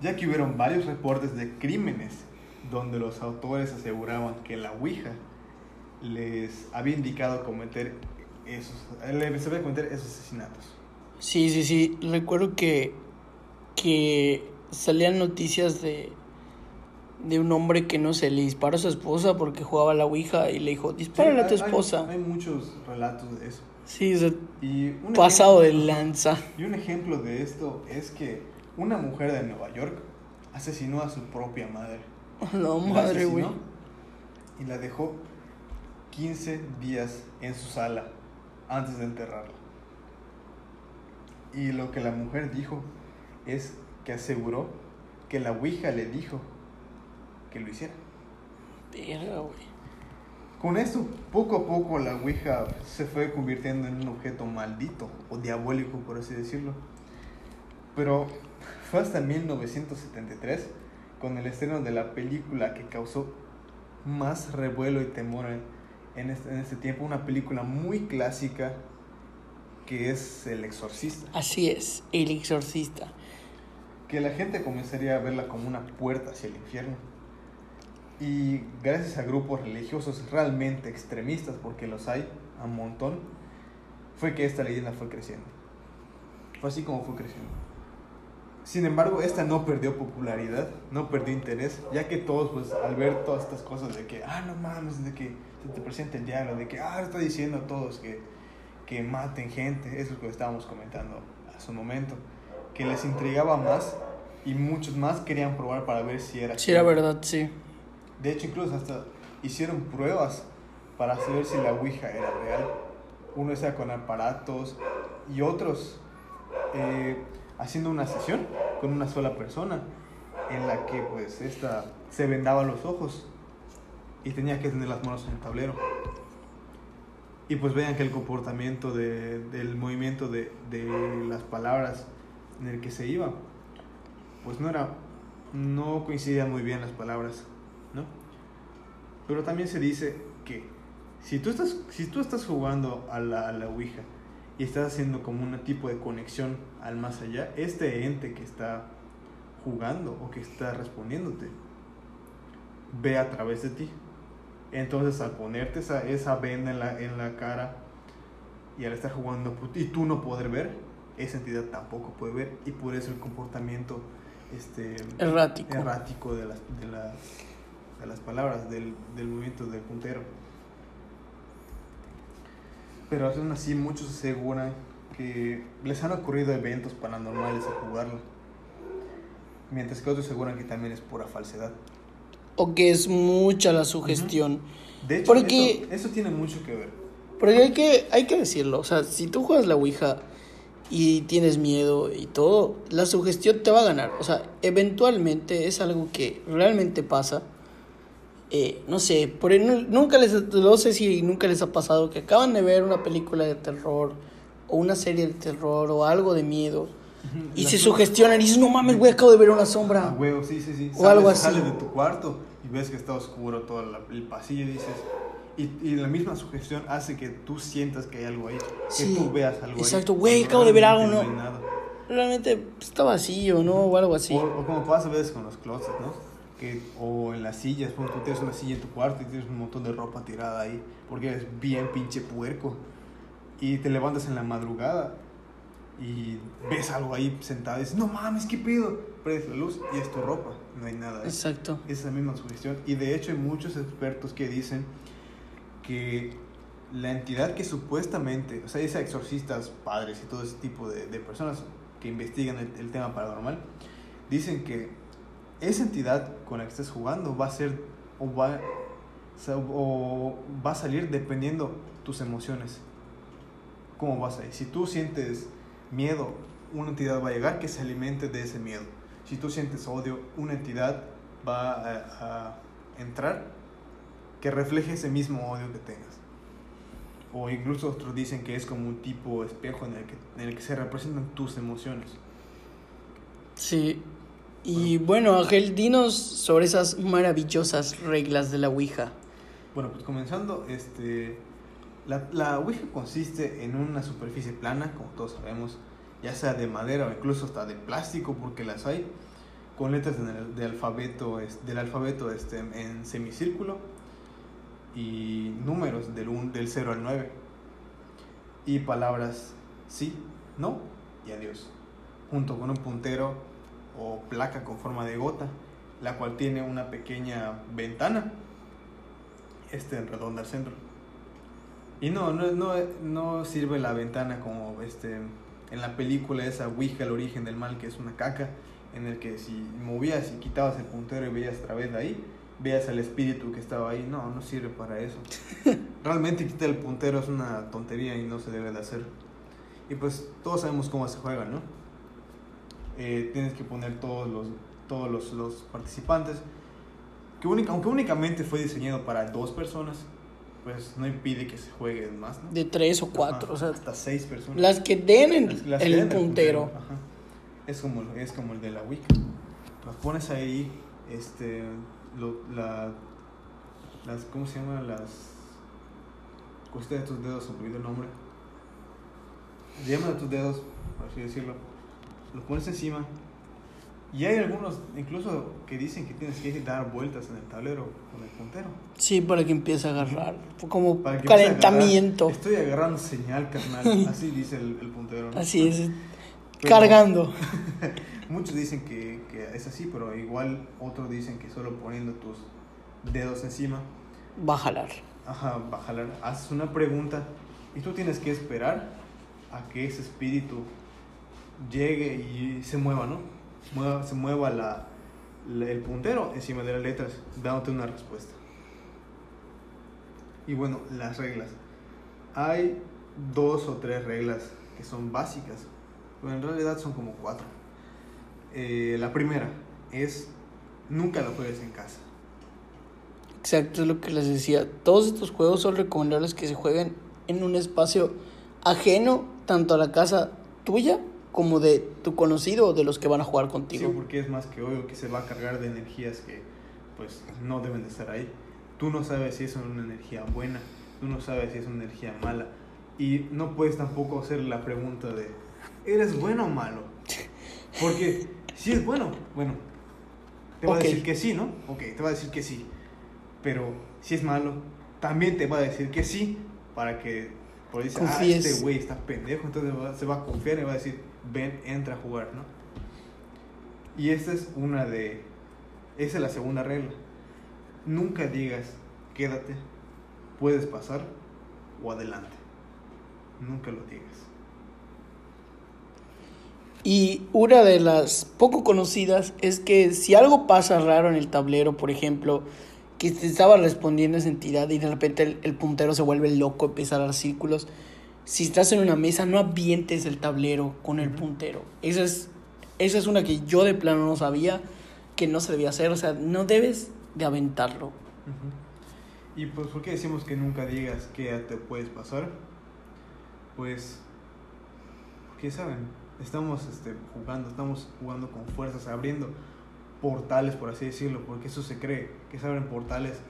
[SPEAKER 2] ya que hubieron varios reportes de crímenes donde los autores aseguraban que la Ouija les había indicado cometer esos, les había cometer esos asesinatos.
[SPEAKER 3] Sí, sí, sí. Recuerdo que, que salían noticias de, de un hombre que no se le disparó a su esposa porque jugaba a la Ouija y le dijo, dispárale a tu
[SPEAKER 2] Sí,
[SPEAKER 3] esposa.
[SPEAKER 2] Hay, hay muchos relatos de eso.
[SPEAKER 3] Sí, o sea,
[SPEAKER 2] Y un
[SPEAKER 3] pasado de lanza.
[SPEAKER 2] Y un ejemplo de esto es que una mujer de Nueva York asesinó a su propia madre.
[SPEAKER 3] No,
[SPEAKER 2] La
[SPEAKER 3] madre, güey.
[SPEAKER 2] Y la dejó 15 días en su sala antes de enterrarla. Y lo que la mujer dijo es que aseguró que la Ouija le dijo que lo hiciera.
[SPEAKER 3] Verga, güey.
[SPEAKER 2] Con esto, poco a poco la Ouija se fue convirtiendo en un objeto maldito o diabólico, por así decirlo. Pero fue hasta 1973, con el estreno de la película que causó más revuelo y temor en, en este, en este tiempo, una película muy clásica que es El Exorcista,
[SPEAKER 3] Así es, el exorcista.
[SPEAKER 2] que la gente comenzaría a verla como una puerta hacia el infierno. Y gracias a grupos religiosos realmente extremistas, porque los hay a montón, fue que esta leyenda fue creciendo. Fue así como fue creciendo. Sin embargo, esta no perdió popularidad, no perdió interés, ya que todos, pues, al ver todas estas cosas de que, ah, no mames, de que se te presenta el diablo, de que, ah, está diciendo a todos que, que maten gente, eso es lo que estábamos comentando hace un momento, que les intrigaba más y muchos más querían probar para ver si era
[SPEAKER 3] Sí, era verdad, sí.
[SPEAKER 2] De hecho, incluso hasta hicieron pruebas para saber si la Ouija era real. Uno está con aparatos y otros eh, haciendo una sesión con una sola persona en la que pues esta se vendaba los ojos y tenía que tener las manos en el tablero. Y pues vean que el comportamiento de- del movimiento de, de las palabras en el que se iba, pues no era, no coincidían muy bien las palabras, ¿no? Pero también se dice que si tú estás, si tú estás jugando a la, a la Ouija y estás haciendo como un tipo de conexión al más allá, este ente que está jugando o que está respondiéndote ve a través de ti. Entonces al ponerte esa, esa venda en la, en la cara y al estar jugando y tú no poder ver, esa entidad tampoco puede ver y por eso el comportamiento este,
[SPEAKER 3] Errático.
[SPEAKER 2] errático de las, de las, de las palabras, del, del movimiento del puntero. Pero aún así muchos aseguran que les han ocurrido eventos paranormales al jugarlo. Mientras que otros aseguran que también es pura falsedad.
[SPEAKER 3] O que es mucha la sugestión.
[SPEAKER 2] De hecho,
[SPEAKER 3] Porque-
[SPEAKER 2] eso, eso tiene mucho que ver.
[SPEAKER 3] Porque hay que, hay que decirlo, o sea, si tú juegas la Ouija y tienes miedo y todo, la sugestión te va a ganar. O sea, eventualmente es algo que realmente pasa. Eh, no sé, por nu- nunca les, no sé si nunca les ha pasado que acaban de ver una película de terror o una serie de terror o algo de miedo y
[SPEAKER 2] La-
[SPEAKER 3] se sugestionan y dices, no mames, güey, acabo de ver una
[SPEAKER 2] Ah,
[SPEAKER 3] sombra.
[SPEAKER 2] huevo, sí, sí, sí.
[SPEAKER 3] O algo así.
[SPEAKER 2] Sales de tu cuarto y ves que está oscuro todo el pasillo y dices... Y, y la misma sugestión hace que tú sientas que hay algo ahí.
[SPEAKER 3] Sí,
[SPEAKER 2] que tú veas algo
[SPEAKER 3] exacto. Güey, acabo de ver algo,
[SPEAKER 2] realmente
[SPEAKER 3] ¿no?
[SPEAKER 2] hay nada.
[SPEAKER 3] Realmente pues, está vacío, ¿no? O algo así.
[SPEAKER 2] O, o como pasa a veces con los closets, ¿no? Que, o en las sillas, cuando tú tienes una silla en tu cuarto y tienes un montón de ropa tirada ahí, porque eres bien pinche puerco. Y te levantas en la madrugada y ves algo ahí sentado y dices, no mames, ¿qué pedo? Prendes la luz y es tu ropa, no hay nada ahí.
[SPEAKER 3] Exacto.
[SPEAKER 2] Es esa misma sugestión. Y de hecho hay muchos expertos que dicen que la entidad que supuestamente, o sea, dice exorcistas, padres y todo ese tipo de, de personas que investigan el, el tema paranormal, dicen que esa entidad con la que estés jugando va a ser o va, o va a salir dependiendo tus emociones. ¿Cómo vas a ir? Si tú sientes miedo, una entidad va a llegar que se alimente de ese miedo. Si tú sientes odio, una entidad va a, a entrar que refleje ese mismo odio que tengas. O incluso otros dicen que es como un tipo espejo en el que, en el que se representan tus emociones.
[SPEAKER 3] Sí. Y bueno, Ángel, dinos sobre esas maravillosas reglas de la Ouija.
[SPEAKER 2] Bueno, pues comenzando, este, la, Ouija consiste en una superficie plana, como todos sabemos, ya sea de madera o incluso hasta de plástico, porque las hay, con letras de alfabeto, es- del alfabeto este, en semicírculo y números del, un- del 0 al 9 y palabras sí, no y adiós, junto con un puntero o placa con forma de gota, la cual tiene una pequeña ventana este, redonda al centro. Y no, no, no, no sirve la ventana como este, en la película esa Ouija, el origen del mal, que es una caca, en el que si movías y quitabas el puntero y veías a través de ahí, veías al espíritu que estaba ahí. No, no sirve para eso. Realmente quitar el puntero es una tontería y no se debe de hacer. Y pues todos sabemos cómo se juega, ¿no? Eh, tienes que poner todos los, todos los, los participantes. Que única, aunque únicamente fue diseñado para dos personas, pues no impide que se jueguen más, ¿no?
[SPEAKER 3] De tres o cuatro,
[SPEAKER 2] Ajá,
[SPEAKER 3] o sea,
[SPEAKER 2] hasta seis personas.
[SPEAKER 3] las que den el,
[SPEAKER 2] Las- las
[SPEAKER 3] el
[SPEAKER 2] que den
[SPEAKER 3] puntero.
[SPEAKER 2] Ajá. Es como, es como el de la Wicca. Los pones ahí, este, lo- la, las, ¿cómo se llama? Las cositas de tus dedos, olvidó el nombre. Llaman a tus dedos, por así decirlo. Los pones encima. Y hay algunos, incluso, que dicen que tienes que dar vueltas en el tablero con el puntero.
[SPEAKER 3] Sí, para que empiece a agarrar. Como
[SPEAKER 2] Para que
[SPEAKER 3] calentamiento.
[SPEAKER 2] agarrar. Estoy agarrando señal, carnal. Así dice el, el puntero. ¿no?
[SPEAKER 3] Así es.
[SPEAKER 2] Pero-
[SPEAKER 3] Cargando.
[SPEAKER 2] Muchos dicen que, que es así, pero igual otros dicen que solo poniendo tus dedos encima,
[SPEAKER 3] Va a jalar.
[SPEAKER 2] ajá, va a jalar. Haces una pregunta y tú tienes que esperar a que ese espíritu llegue y se mueva, ¿no? Se mueva la, la- el puntero encima de las letras, dándote una respuesta. Y bueno, las reglas. Hay dos o tres reglas que son básicas, pero en realidad son como cuatro. Eh, la primera es nunca lo juegues en casa.
[SPEAKER 3] Exacto, es lo que les decía. Todos estos juegos son recomendables que se jueguen en un espacio ajeno, tanto a la casa tuya como de tu conocido o de los que van a jugar
[SPEAKER 2] Sí,
[SPEAKER 3] contigo.
[SPEAKER 2] porque es más que obvio que se va a cargar de energías que pues no deben de estar ahí. Tú no sabes si es una energía buena, tú no sabes si es una energía mala. Y no puedes tampoco hacer la pregunta de, ¿eres bueno o malo? Porque si es bueno, bueno, te va
[SPEAKER 3] Ok.
[SPEAKER 2] a decir que sí, ¿no? Ok, te va a decir que sí. Pero si es malo, también te va a decir que sí para que, por ahí dice, ah, este güey está pendejo, entonces va- se va a confiar y va a decir, ven, entra a jugar, ¿no? Y esta es una de, esa es la segunda regla. Nunca digas, quédate, puedes pasar o adelante. Nunca lo digas.
[SPEAKER 3] Y una de las poco conocidas es que si algo pasa raro en el tablero, por ejemplo, que te estaba respondiendo esa entidad y de repente el, el puntero se vuelve loco, empieza a dar círculos, si estás en una mesa no avientes el tablero con el puntero. Esa es, esa es una que yo de plano no sabía que no se debía hacer, o sea, no debes de aventarlo.
[SPEAKER 2] Y pues, ¿por qué decimos que nunca digas que te puedes pasar? Pues, porque saben, estamos este, jugando, estamos jugando con fuerzas, abriendo portales, por así decirlo, porque eso se cree, que se abren portales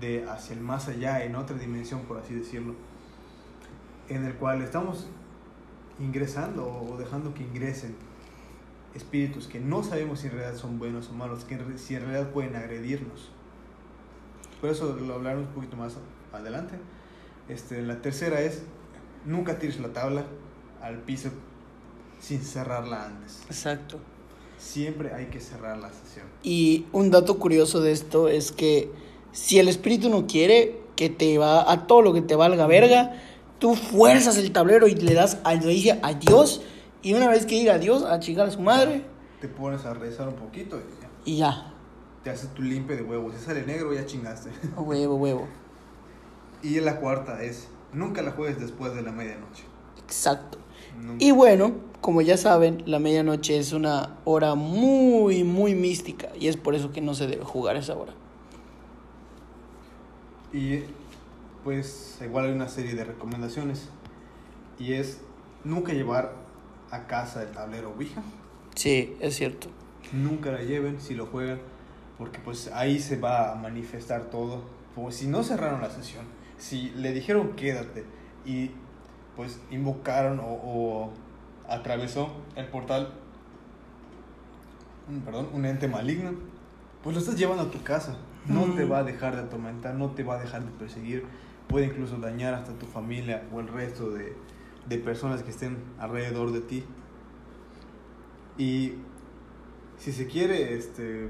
[SPEAKER 2] de hacia el más allá, en otra dimensión, por así decirlo, en el cual estamos ingresando o dejando que ingresen espíritus que no sabemos si en realidad son buenos o malos, que en si en realidad pueden agredirnos. Por eso lo hablaremos un poquito más adelante. Este, la tercera es, nunca tires la tabla al piso sin cerrarla antes.
[SPEAKER 3] Exacto.
[SPEAKER 2] Siempre hay que cerrar la sesión.
[SPEAKER 3] Y un dato curioso de esto es que si el espíritu no quiere que te va a todo lo que te valga verga, tú fuerzas el tablero y le das a, le dice adiós. Y una vez que diga adiós, a chingar a su madre
[SPEAKER 2] Te pones a rezar un poquito y ya.
[SPEAKER 3] y ya.
[SPEAKER 2] te haces tu limpio de huevos. Si sale negro, ya chingaste.
[SPEAKER 3] Huevo, huevo.
[SPEAKER 2] Y la cuarta es, nunca la juegues después de la medianoche.
[SPEAKER 3] Exacto.
[SPEAKER 2] Nunca.
[SPEAKER 3] Y bueno, como ya saben, la medianoche es una hora muy, muy mística. Y es por eso que no se debe jugar a esa hora.
[SPEAKER 2] Y pues igual hay una serie de recomendaciones. Y es nunca llevar a casa el tablero Ouija.
[SPEAKER 3] Sí, es cierto.
[SPEAKER 2] Nunca la lleven si lo juegan. Porque pues ahí se va a manifestar todo. Como si no cerraron la sesión. Si le dijeron quédate y pues invocaron o, o atravesó el portal. perdón, un ente maligno, pues lo estás llevando a tu casa. No te
[SPEAKER 3] Mm.
[SPEAKER 2] va a dejar de atormentar, no te va a dejar de perseguir. Puede incluso dañar hasta tu familia o el resto de, de personas que estén alrededor de ti. Y si se quiere este,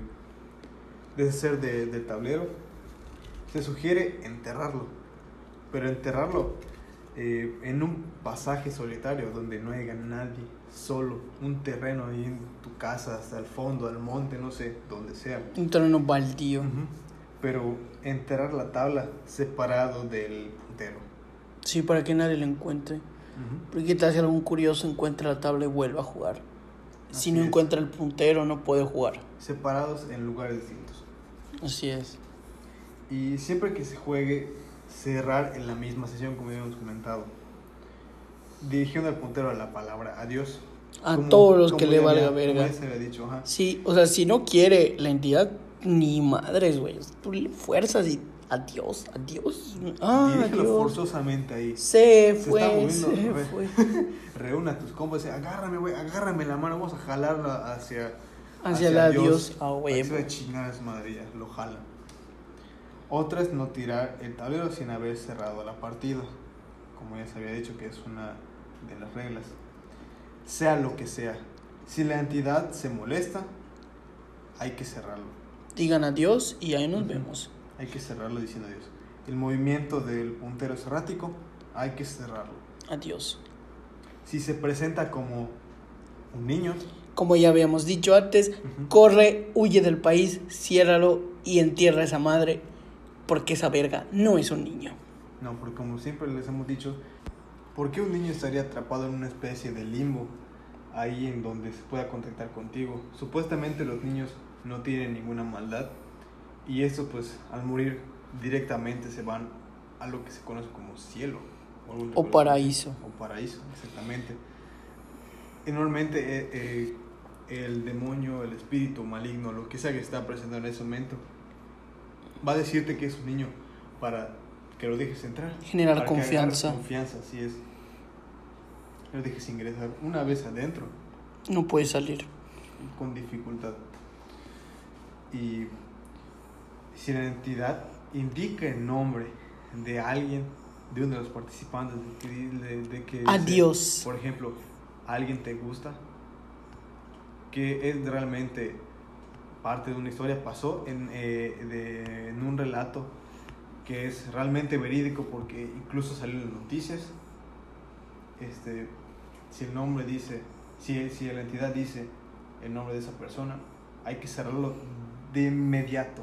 [SPEAKER 2] deshacer de- del tablero, se sugiere enterrarlo. Pero enterrarlo eh, en un pasaje solitario donde no haya nadie, solo, un terreno ahí en tu casa, hasta el fondo, al monte, no sé, donde sea.
[SPEAKER 3] Un terreno baldío.
[SPEAKER 2] Ujú. Pero enterrar la tabla separado del puntero.
[SPEAKER 3] Sí, para que nadie lo encuentre. Porque tal si algún curioso encuentra la tabla y vuelva a jugar. Si
[SPEAKER 2] Así
[SPEAKER 3] no
[SPEAKER 2] es.
[SPEAKER 3] encuentra el puntero, no puede jugar.
[SPEAKER 2] Separados en lugares distintos.
[SPEAKER 3] Así es.
[SPEAKER 2] Y siempre que se juegue, cerrar en la misma sesión, como ya hemos comentado. Dirigiendo al puntero a la palabra adiós.
[SPEAKER 3] A
[SPEAKER 2] Como-
[SPEAKER 3] todos los que le valga verga.
[SPEAKER 2] se había dicho, ajá.
[SPEAKER 3] Sí, o sea, si no quiere la entidad, ni madres, güey. Tú le fuerzas y adiós, adiós. Ah,
[SPEAKER 2] Dirígelo
[SPEAKER 3] adiós.
[SPEAKER 2] forzosamente ahí.
[SPEAKER 3] Se
[SPEAKER 2] Se
[SPEAKER 3] fue,
[SPEAKER 2] está moviendo,
[SPEAKER 3] se fue.
[SPEAKER 2] Reúna a tus compas y agárrame, güey, agárrame la mano, vamos a jalarla hacia...
[SPEAKER 3] Hacia el adiós, a huevo.
[SPEAKER 2] Hacia su madre, ya, lo jala. Otra es no tirar el tablero sin haber cerrado la partida. Como ya se había dicho que es una de las reglas. Sea lo que sea. Si la entidad se molesta, hay que cerrarlo.
[SPEAKER 3] Digan adiós y ahí nos vemos.
[SPEAKER 2] Hay que cerrarlo diciendo adiós. El movimiento del puntero es errático, hay que cerrarlo.
[SPEAKER 3] Adiós.
[SPEAKER 2] Si se presenta como un niño,
[SPEAKER 3] Como ya habíamos dicho antes, corre, huye del país, ciérralo y entierra a esa madre. Porque esa verga no es un niño.
[SPEAKER 2] no, porque como siempre les hemos dicho, ¿por qué un niño estaría atrapado en una especie de limbo ahí en donde se pueda contactar contigo? Supuestamente los niños no tienen ninguna maldad y eso pues al morir directamente se van a lo que se conoce como cielo
[SPEAKER 3] O paraíso.
[SPEAKER 2] o paraíso, exactamente. Y normalmente eh, eh, el demonio, el espíritu maligno, lo que sea que está presente en ese momento, va a decirte que es un niño para que lo dejes entrar.
[SPEAKER 3] Generar
[SPEAKER 2] para que agarres
[SPEAKER 3] confianza.
[SPEAKER 2] confianza, así es. Lo dejes ingresar una vez adentro,
[SPEAKER 3] No puede salir.
[SPEAKER 2] con dificultad. Y si la entidad indica el nombre de alguien, de uno de los participantes, de, que- de- de que dice,
[SPEAKER 3] Adiós.
[SPEAKER 2] por ejemplo, alguien te gusta, que es realmente parte de una historia, pasó en, eh, de- en un relato que es realmente verídico porque incluso salió en las noticias. Este, si el nombre dice, si, si la entidad dice el nombre de esa persona, hay que cerrarlo de inmediato,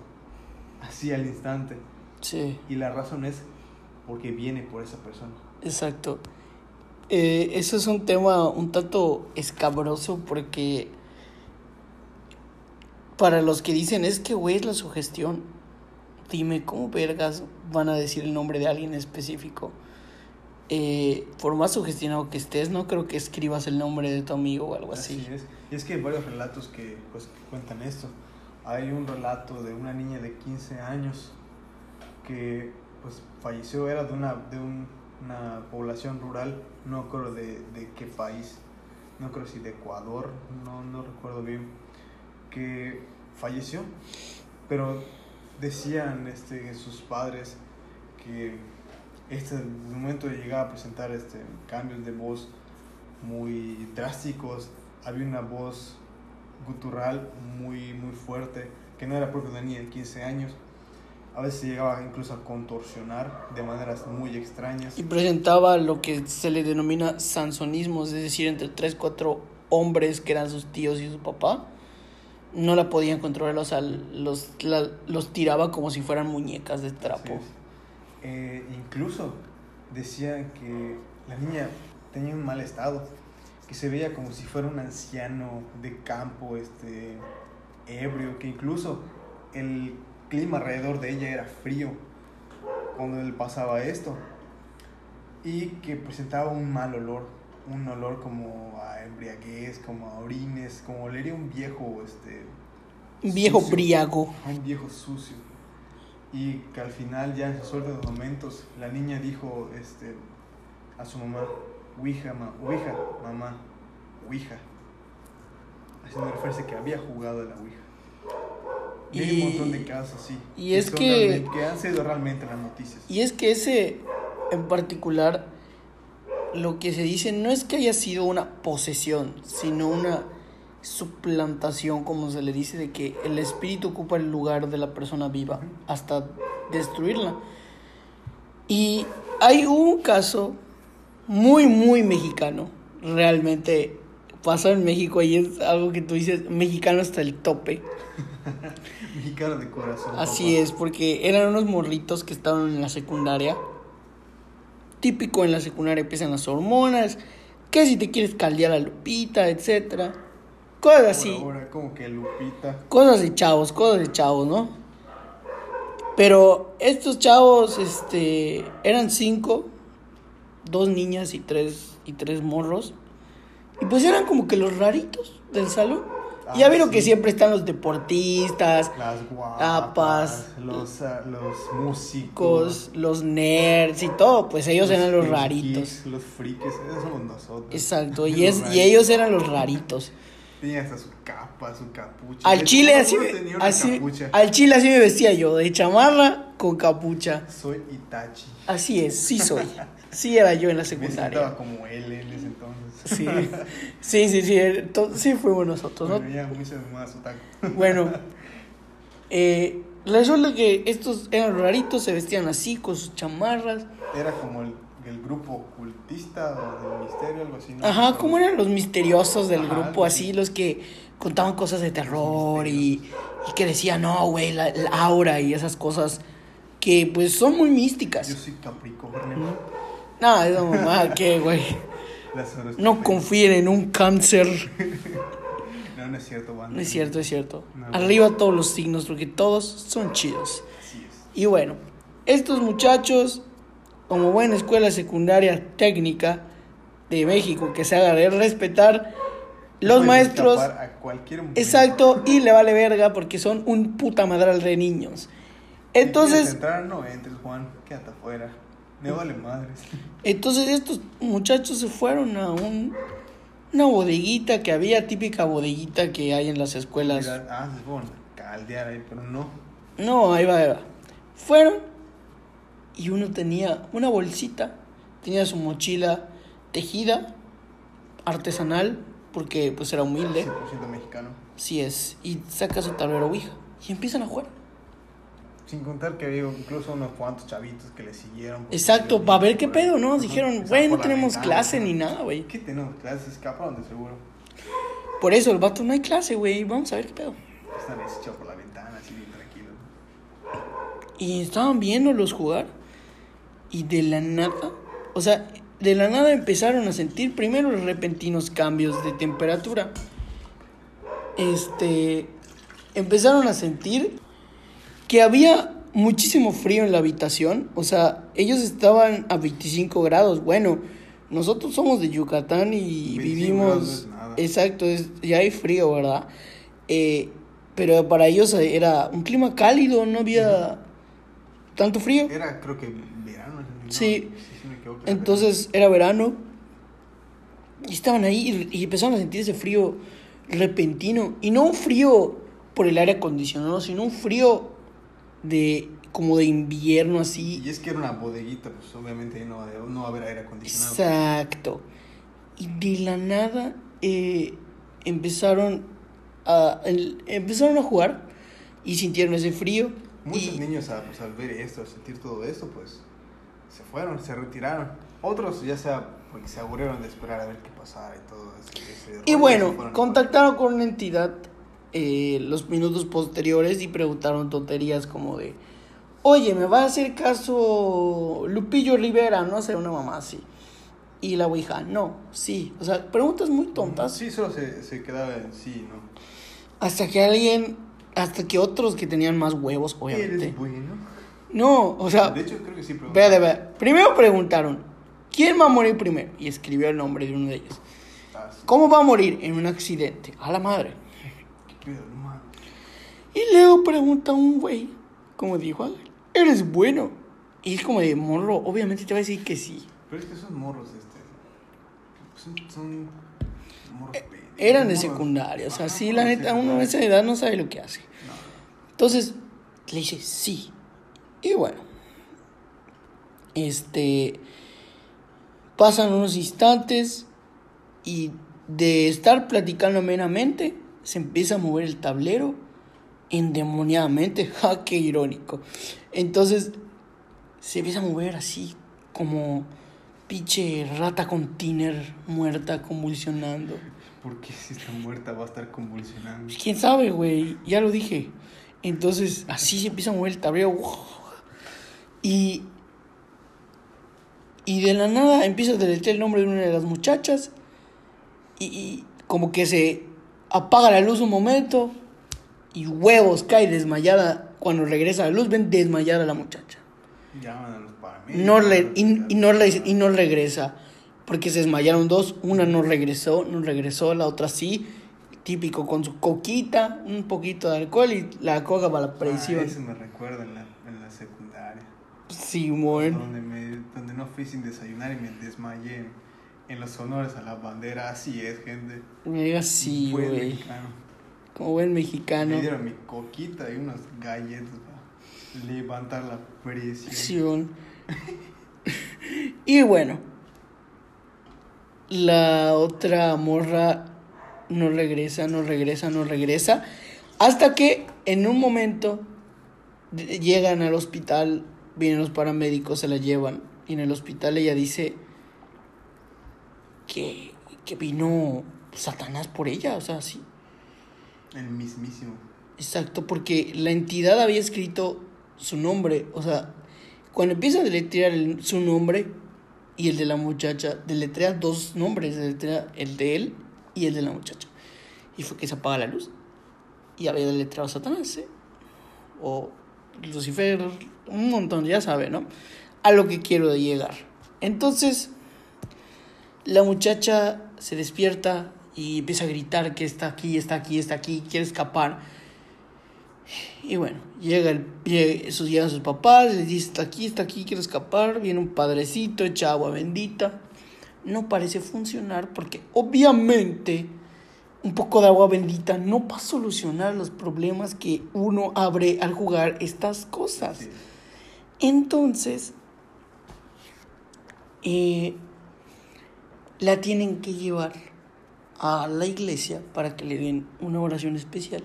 [SPEAKER 2] así al instante.
[SPEAKER 3] Sí,
[SPEAKER 2] Y la razón es porque viene por esa persona.
[SPEAKER 3] exacto. Eh, eso es un tema un tanto escabroso porque para los que dicen es que, güey, es la sugestión. Dime, ¿cómo vergas van a decir el nombre de alguien específico? Eh, por más sugestionado que estés, no creo que escribas el nombre de tu amigo o algo así.
[SPEAKER 2] es. Y es que hay varios relatos que, pues, que cuentan esto. Hay un relato de una niña de 15 años que pues, falleció, era de una, de un- una población rural, no recuerdo de, de qué país, no creo si de Ecuador, no, no recuerdo bien, que falleció, pero decían este, sus padres que este momento de llegar a presentar este, cambios de voz muy drásticos, había una voz gutural muy, muy fuerte, que no era propia de niña de 15 años. A veces llegaba incluso a contorsionar de maneras muy extrañas.
[SPEAKER 3] Y presentaba lo que se le denomina sansonismos, es decir, entre tres, cuatro hombres que eran sus tíos y su papá, no la podían controlar, o sea, los, la- los tiraba como si fueran muñecas de trapo.
[SPEAKER 2] Eh, incluso decían que la niña tenía un mal estado, que se veía como si fuera un anciano de campo, este, ebrio, que incluso el clima alrededor de ella era frío cuando le pasaba esto, y que presentaba un mal olor, un olor como a embriaguez, como a orines, como olería un viejo, este,
[SPEAKER 3] Un viejo
[SPEAKER 2] sucio
[SPEAKER 3] briago.
[SPEAKER 2] un viejo sucio. Y que al final, ya en sus últimos momentos, la niña dijo este, a su mamá, Ouija, ma, ouija, mamá, Ouija. haciendo referencia que había jugado a la Ouija. Y, hay un montón de casos, sí.
[SPEAKER 3] y es que-
[SPEAKER 2] que han sido realmente las noticias.
[SPEAKER 3] Y es que ese en particular, lo que se dice no es que haya sido una posesión, sino una suplantación, como se le dice, de que el espíritu ocupa el lugar de la persona viva hasta destruirla. Y hay un caso muy, muy mexicano, realmente pasó en México y es algo que tú dices, mexicano hasta el tope.
[SPEAKER 2] Mexicano de corazón.
[SPEAKER 3] Así
[SPEAKER 2] papá.
[SPEAKER 3] es, porque eran unos morritos que estaban en la secundaria. Típico en la secundaria empiezan las hormonas, que si te quieres caldear a Lupita, etcétera. Cosas así.
[SPEAKER 2] ahora, como que Lupita.
[SPEAKER 3] Cosas de chavos, cosas de chavos, ¿no? Pero estos chavos, este, eran cinco, dos niñas y tres, y tres morros. Y pues eran como que los raritos del salón.
[SPEAKER 2] Ah,
[SPEAKER 3] ya vieron
[SPEAKER 2] sí.
[SPEAKER 3] que siempre están los deportistas,
[SPEAKER 2] Las guapas.
[SPEAKER 3] Tapas.
[SPEAKER 2] Los, ah, los músicos.
[SPEAKER 3] los nerds y todo, pues ellos eran los
[SPEAKER 2] frikis,
[SPEAKER 3] raritos.
[SPEAKER 2] Los frikis, esos somos nosotros.
[SPEAKER 3] Exacto,
[SPEAKER 2] Los
[SPEAKER 3] y, es, y ellos eran los raritos.
[SPEAKER 2] Tenía hasta su capa, su capucha.
[SPEAKER 3] Al chile así, así,
[SPEAKER 2] capucha.
[SPEAKER 3] al chile así me vestía yo, de chamarra con capucha.
[SPEAKER 2] Soy Itachi.
[SPEAKER 3] Así es, sí soy. Sí era yo en la
[SPEAKER 2] Me
[SPEAKER 3] secundaria.
[SPEAKER 2] como él en ese entonces.
[SPEAKER 3] Sí, sí, sí, sí, to- sí fuimos nosotros, ¿no?
[SPEAKER 2] Me otaku.
[SPEAKER 3] Bueno, eh, resulta que estos eran raritos, se vestían así, con sus chamarras.
[SPEAKER 2] Era como el, el grupo ocultista o del misterio, algo así. ¿no?
[SPEAKER 3] Ajá, como eran los misteriosos del
[SPEAKER 2] Ajá,
[SPEAKER 3] grupo,
[SPEAKER 2] sí.
[SPEAKER 3] así, los que contaban cosas de terror y, y que decían, no, güey, la, la aura y esas cosas que pues son muy místicas.
[SPEAKER 2] Yo soy Capricornio.
[SPEAKER 3] Nada, esa mamá, ¿qué, güey? No confíen en un cáncer.
[SPEAKER 2] No, no es cierto, banda.
[SPEAKER 3] No es cierto, es cierto.
[SPEAKER 2] No.
[SPEAKER 3] Arriba todos los signos, porque todos son chidos.
[SPEAKER 2] Así es.
[SPEAKER 3] Y bueno, estos muchachos, como buena escuela secundaria técnica de México, que se haga de respetar, los
[SPEAKER 2] Pueden
[SPEAKER 3] maestros...
[SPEAKER 2] a cualquier.
[SPEAKER 3] Exacto, y le vale verga porque son un puta madral de niños.
[SPEAKER 2] Si
[SPEAKER 3] Entonces,
[SPEAKER 2] entrar, no entres, Juan. Quédate afuera. Me vale madres.
[SPEAKER 3] entonces estos muchachos se fueron a un, una bodeguita que había, típica bodeguita que hay en las escuelas.
[SPEAKER 2] Mira, Ah, se fueron a caldear ahí, pero no.
[SPEAKER 3] No, ahí va, ahí va. Fueron y uno tenía una bolsita, tenía su mochila tejida, artesanal, porque pues era humilde.
[SPEAKER 2] 100% mexicano.
[SPEAKER 3] Sí es, y saca su tablero Ouija y empiezan a jugar.
[SPEAKER 2] Sin contar que había incluso unos cuantos chavitos que le siguieron.
[SPEAKER 3] Exacto, para ver qué pedo, ¿no? Dijeron, güey, no tenemos
[SPEAKER 2] ventana,
[SPEAKER 3] clase ni nada, güey.
[SPEAKER 2] ¿Qué tenemos clases? Escaparon de seguro.
[SPEAKER 3] Por eso el vato no hay clase, güey, vamos a ver qué pedo.
[SPEAKER 2] Están echados por la ventana, así bien tranquilos.
[SPEAKER 3] Y estaban viéndolos jugar y de la nada, o sea, de la nada empezaron a sentir primero los repentinos cambios de temperatura. Este, empezaron a sentir que había muchísimo frío en la habitación, o sea, ellos estaban a 25 grados. Bueno, nosotros somos de Yucatán y
[SPEAKER 2] 25 grados no
[SPEAKER 3] vivimos
[SPEAKER 2] es nada.
[SPEAKER 3] Exacto, es, ya hay frío, ¿verdad? Eh, pero para ellos era un clima cálido, no había tanto frío.
[SPEAKER 2] Era, creo que verano. ¿no?
[SPEAKER 3] Sí.
[SPEAKER 2] me equivoco,
[SPEAKER 3] Entonces era verano y estaban ahí y, y empezaron a sentir ese frío repentino. Y no un frío por el aire acondicionado, sino un frío de como de invierno así.
[SPEAKER 2] Y es que era una bodeguita, pues obviamente no, va a- no va a haber aire acondicionado.
[SPEAKER 3] Exacto. Y de la nada eh, empezaron a el- empezaron a jugar y sintieron ese frío.
[SPEAKER 2] Muchos
[SPEAKER 3] y,
[SPEAKER 2] niños a- pues, al ver esto, al sentir todo esto, pues se fueron, se retiraron. Otros ya sea porque se aburrieron de esperar a ver qué pasara y todo ese, ese rollo,
[SPEAKER 3] Y bueno, contactaron con una entidad eh, los minutos posteriores y preguntaron tonterías como de, oye, ¿me va a hacer caso Lupillo Rivera? No sé, una mamá así. Y la Ouija, no, sí. O sea, preguntas muy tontas.
[SPEAKER 2] Sí, solo se, se quedaba en sí, ¿no?
[SPEAKER 3] Hasta que alguien, hasta que otros que tenían más huevos, obviamente.
[SPEAKER 2] Eres bueno.
[SPEAKER 3] No, o sea,
[SPEAKER 2] De hecho, creo que sí.
[SPEAKER 3] ver. Primero preguntaron, ¿quién va a morir primero? Y escribió el nombre de uno de ellos.
[SPEAKER 2] Ah, sí.
[SPEAKER 3] ¿Cómo va a morir? En un accidente. A la madre.
[SPEAKER 2] ¿Qué pedo, no mames?
[SPEAKER 3] Y luego pregunta un güey, como dijo Ángel, ¿eres bueno? Y es como de morro, obviamente te va a decir que sí.
[SPEAKER 2] Pero es que son morros, este. Son. son Morro
[SPEAKER 3] Eh, Eran de
[SPEAKER 2] morro-
[SPEAKER 3] secundaria, o sea,
[SPEAKER 2] Ajá,
[SPEAKER 3] sí, la
[SPEAKER 2] de
[SPEAKER 3] neta, uno a
[SPEAKER 2] secundaria.
[SPEAKER 3] esa edad no sabe lo que hace.
[SPEAKER 2] No.
[SPEAKER 3] Entonces, le dice sí. Y bueno, este. Pasan unos instantes y de estar platicando amenamente, se empieza a mover el tablero endemoniadamente. ¡Ja, qué irónico! Entonces, se empieza a mover así, como pinche rata con tiner muerta convulsionando.
[SPEAKER 2] ¿Por qué si está muerta va a estar convulsionando?
[SPEAKER 3] Pues, ¿Quién sabe, güey? Ya lo dije. Entonces, así se empieza a mover el tablero. Y. Y de la nada empieza a deletrear el nombre de una de las muchachas. Y, y como que se apaga la luz un momento. Y huevos, cae desmayada. Cuando regresa la luz, ven desmayada la muchacha.
[SPEAKER 2] Llaman a los paramédicos.
[SPEAKER 3] No le, y, y no le- y no regresa. Porque se desmayaron dos. Una no regresó, no regresó, la otra sí. Típico con su coquita, un poquito de alcohol y la coca para la
[SPEAKER 2] Ah,
[SPEAKER 3] presión.
[SPEAKER 2] eso me recuerda en la, en la secundaria.
[SPEAKER 3] Sí, bueno.
[SPEAKER 2] Donde, me, donde no fui sin desayunar y me desmayé en, los honores a la bandera. Así es, gente.
[SPEAKER 3] Me digas sí, güey. Como buen mexicano.
[SPEAKER 2] Me dieron mi coquita y unas galletas para levantar la presión.
[SPEAKER 3] Y bueno, la otra morra no regresa, no regresa, no regresa. Hasta que en un momento llegan al hospital, vienen los paramédicos, se la llevan. Y en el hospital ella dice que, que vino Satanás por ella, o sea, sí.
[SPEAKER 2] El mismísimo.
[SPEAKER 3] Exacto, porque la entidad había escrito su nombre. O sea, cuando empieza a deletrear el- su nombre y el de la muchacha, deletrea dos nombres, deletrea el de él y el de la muchacha. Y fue que se apaga la luz y había deletreado Satanás, ¿eh? O Lucifer, un montón, ya sabe, ¿no? A lo que quiero llegar. Entonces, la muchacha se despierta y empieza a gritar que está aquí, está aquí, está aquí, quiere escapar. Y bueno, llega el, llega- esos llegan sus papás, les dice, está aquí, está aquí, quiero escapar. Viene un padrecito, echa agua bendita. No parece funcionar porque obviamente un poco de agua bendita no va a solucionar los problemas que uno abre al jugar estas cosas. Entonces, eh, la tienen que llevar a la iglesia para que le den una oración especial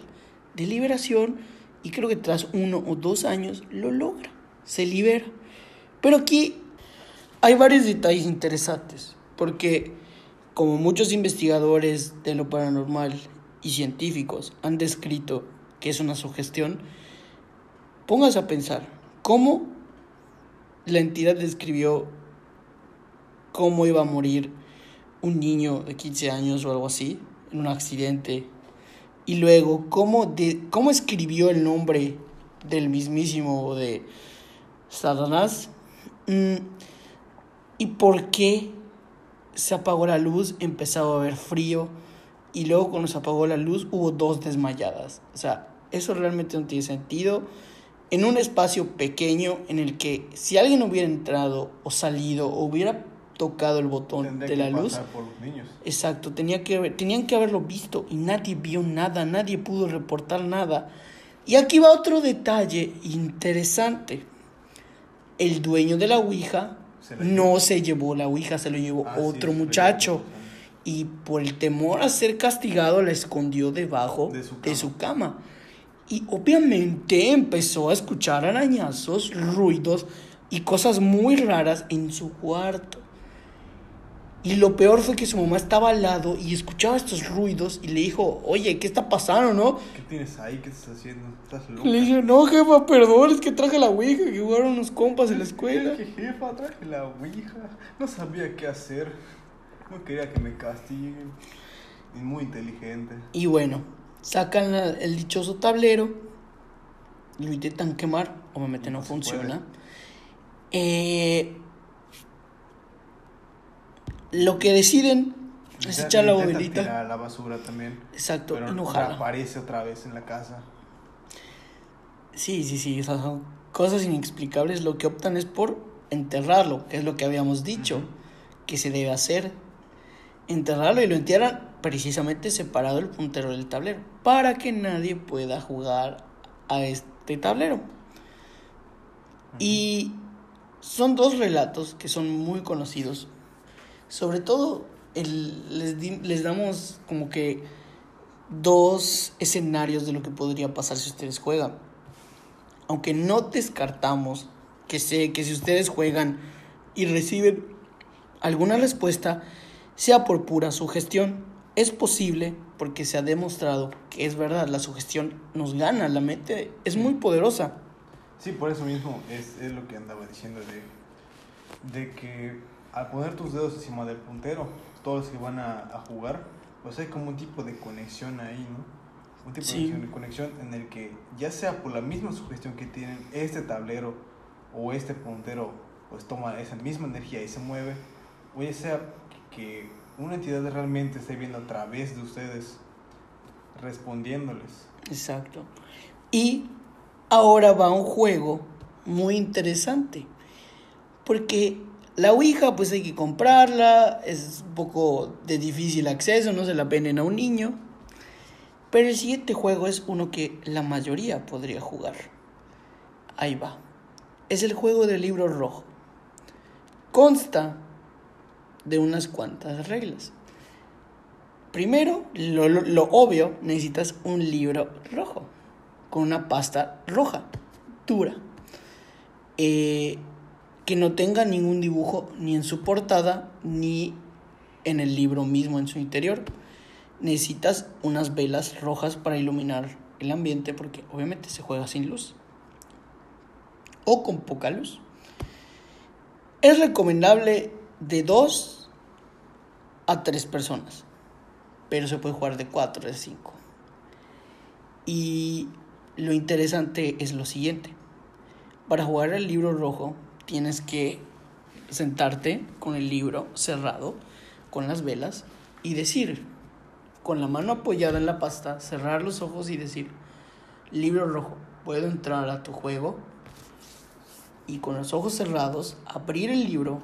[SPEAKER 3] de liberación y creo que tras uno o dos años lo logra, se libera. Pero aquí hay varios detalles interesantes, porque como muchos investigadores de lo paranormal y científicos han descrito que es una sugestión, póngase a pensar cómo la entidad describió cómo iba a morir un niño de 15 años o algo así en un accidente y luego cómo, de, cómo escribió el nombre del mismísimo de Satanás Mm, y por qué se apagó la luz, empezaba a haber frío y luego cuando se apagó la luz hubo dos desmayadas. O sea, eso realmente no tiene sentido. En un espacio pequeño en el que si alguien hubiera entrado o salido o hubiera tocado el botón
[SPEAKER 2] Tendría
[SPEAKER 3] de
[SPEAKER 2] que
[SPEAKER 3] la luz,
[SPEAKER 2] pasar por los niños.
[SPEAKER 3] Exacto, tenía que haber- tenían que haberlo visto y nadie vio nada, nadie pudo reportar nada. Y aquí va otro detalle interesante. El dueño de la Ouija
[SPEAKER 2] Se
[SPEAKER 3] no se llevó la Ouija, se lo llevó
[SPEAKER 2] Ah,
[SPEAKER 3] otro muchacho. Y por el temor a ser castigado la escondió debajo
[SPEAKER 2] De su
[SPEAKER 3] de
[SPEAKER 2] cama.
[SPEAKER 3] su cama. Y obviamente empezó a escuchar arañazos, ruidos y cosas muy raras en su cuarto. Y lo peor fue que su mamá estaba al lado y escuchaba estos ruidos y le dijo, oye, ¿qué está pasando, no?
[SPEAKER 2] ¿Qué tienes ahí? ¿Qué estás haciendo? ¿Estás loco?
[SPEAKER 3] Le dije, no, jefa, perdón, es que traje la ouija que jugaron unos compas en la escuela.
[SPEAKER 2] ¿Qué jefa? Traje la ouija. No sabía qué hacer. No quería que me castiguen. Y muy inteligente.
[SPEAKER 3] Y bueno, sacan la- el dichoso tablero, lo intentan quemar, obviamente no
[SPEAKER 2] No
[SPEAKER 3] funciona. Eh, lo que deciden es echar la bobelita.
[SPEAKER 2] tirar la basura también.
[SPEAKER 3] Exacto,
[SPEAKER 2] Pero
[SPEAKER 3] y no
[SPEAKER 2] no
[SPEAKER 3] jala.
[SPEAKER 2] aparece otra vez en la casa.
[SPEAKER 3] Sí, sí, sí, o sea, son cosas inexplicables. Lo que optan es por enterrarlo, que es lo que habíamos dicho que se debe hacer. Enterrarlo y lo entierran precisamente separado el puntero del tablero para que nadie pueda jugar a este tablero. Y son dos relatos que son muy conocidos. Sobre todo el, les, les damos como que dos escenarios de lo que podría pasar si ustedes juegan. Aunque no descartamos que sé que si ustedes juegan y reciben alguna respuesta, sea por pura sugestión. Es posible porque se ha demostrado que es verdad, la sugestión nos gana, la mente es muy poderosa.
[SPEAKER 2] Sí, por eso mismo es, es lo que andaba diciendo de, de que al poner tus dedos encima del puntero, todos los que van a, a jugar, pues hay como un tipo de conexión ahí, ¿no? Un tipo
[SPEAKER 3] Sí.
[SPEAKER 2] de conexión en el que ya sea por la misma sugestión que tienen este tablero o este puntero, pues toma esa misma energía y se mueve, o ya sea que una entidad realmente esté viendo a través de ustedes respondiéndoles.
[SPEAKER 3] Exacto. Y ahora va un juego muy interesante. Porque la Ouija, pues hay que comprarla, es un poco de difícil acceso, no se la venden a un niño. Pero el siguiente juego es uno que la mayoría podría jugar. Ahí va. Es el juego del libro rojo. Consta de unas cuantas reglas. Primero, lo, lo- lo obvio, necesitas un libro rojo, con una pasta roja, dura, eh, que no tenga ningún dibujo ni en su portada ni en el libro mismo en su interior. Necesitas unas velas rojas para iluminar el ambiente porque obviamente se juega sin luz o con poca luz. Es recomendable de dos a tres personas pero se puede jugar de 4, de 5. Y lo interesante es lo siguiente. Para jugar el libro rojo tienes que sentarte con el libro cerrado, con las velas, y decir, con la mano apoyada en la pasta, cerrar los ojos y decir, libro rojo, puedo entrar a tu juego. Y con los ojos cerrados, abrir el libro,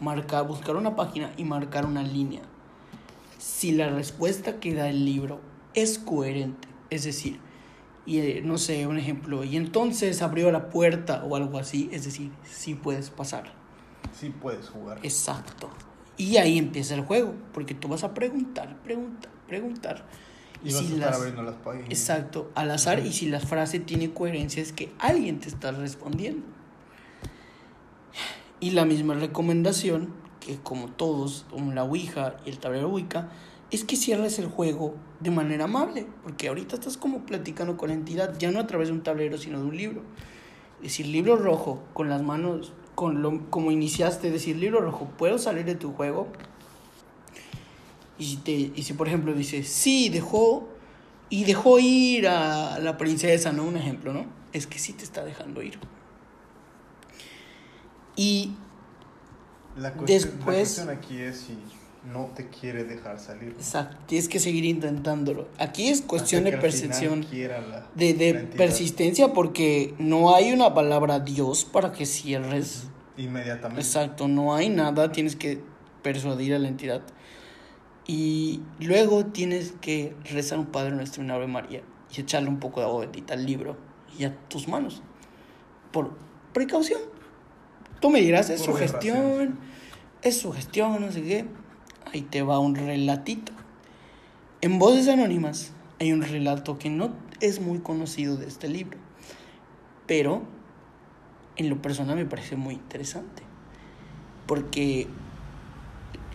[SPEAKER 3] marcar, buscar una página y marcar una línea si la respuesta que da el libro es coherente, es decir, y eh, no sé, un ejemplo, y entonces abrió la puerta o algo así, es decir, sí puedes pasar.
[SPEAKER 2] Sí puedes jugar.
[SPEAKER 3] Exacto. Y ahí empieza el juego, porque tú vas a preguntar, preguntar, preguntar.
[SPEAKER 2] Y vas a estar
[SPEAKER 3] las-
[SPEAKER 2] abriendo las páginas.
[SPEAKER 3] Exacto, al azar, y si la frase tiene coherencia es que alguien te está respondiendo. Y la misma recomendación, que como todos, como la Ouija y el tablero Ouija, es que cierres el juego de manera amable, porque ahorita estás como platicando con la entidad, ya no a través de un tablero, sino de un libro. Decir libro rojo, con las manos, con lo, como iniciaste, decir libro rojo, ¿puedo salir de tu juego? Y si, te, y si por ejemplo dices, sí, dejó, y dejó ir a la princesa, ¿no? Un ejemplo, ¿no? Es que sí te está dejando ir. Y
[SPEAKER 2] La cuestión, la
[SPEAKER 3] Después-
[SPEAKER 2] cuestión aquí es si no te quiere dejar salir.
[SPEAKER 3] Exacto, tienes que seguir intentándolo. Aquí es cuestión de percepción,
[SPEAKER 2] la-
[SPEAKER 3] de, de persistencia, porque no hay una palabra Dios para que cierres.
[SPEAKER 2] Inmediatamente.
[SPEAKER 3] Exacto, no hay nada, tienes que persuadir a la entidad. Y luego tienes que rezar un Padre Nuestro y una Ave María y echarle un poco de agua bendita al libro y a tus manos. Por precaución. Tú me dirás, es sugestión, es sugestión, no sé qué. Ahí te va un relatito. En Voces Anónimas hay un relato que no es muy conocido de este libro, pero en lo personal me parece muy interesante. Porque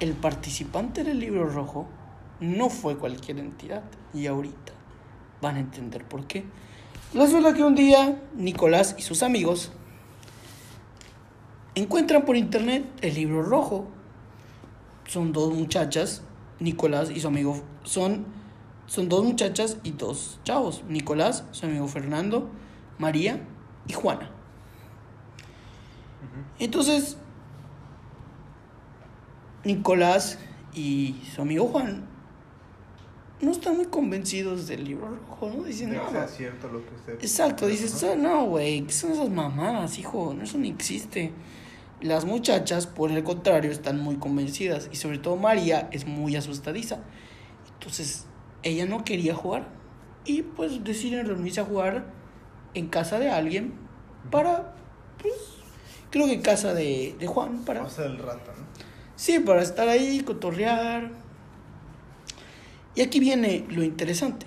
[SPEAKER 3] el participante del libro rojo no fue cualquier entidad. Y ahorita van a entender por qué. Resulta que un día Nicolás y sus amigos encuentran por internet el libro rojo. Son dos muchachas, Nicolás y su amigo. Son, son dos muchachas y dos chavos. Nicolás, su amigo Fernando, María y Juana. Entonces, Nicolás y su amigo Juan no están muy convencidos del libro rojo, ¿no? Dicen, no,
[SPEAKER 2] sea cierto lo que usted.
[SPEAKER 3] Exacto, dices,
[SPEAKER 2] ¿no?
[SPEAKER 3] "Ah, no, güey, ¿qué son esas mamadas, hijo? No, Eso no existe. Las muchachas, por el contrario, están muy convencidas y sobre todo María es muy asustadiza. Entonces, ella no quería jugar y pues deciden reunirse a jugar en casa de alguien para, pues, creo que en casa de, de Juan, para...
[SPEAKER 2] Pasa el rato, ¿no?
[SPEAKER 3] Sí, para estar ahí, cotorrear. Y aquí viene lo interesante.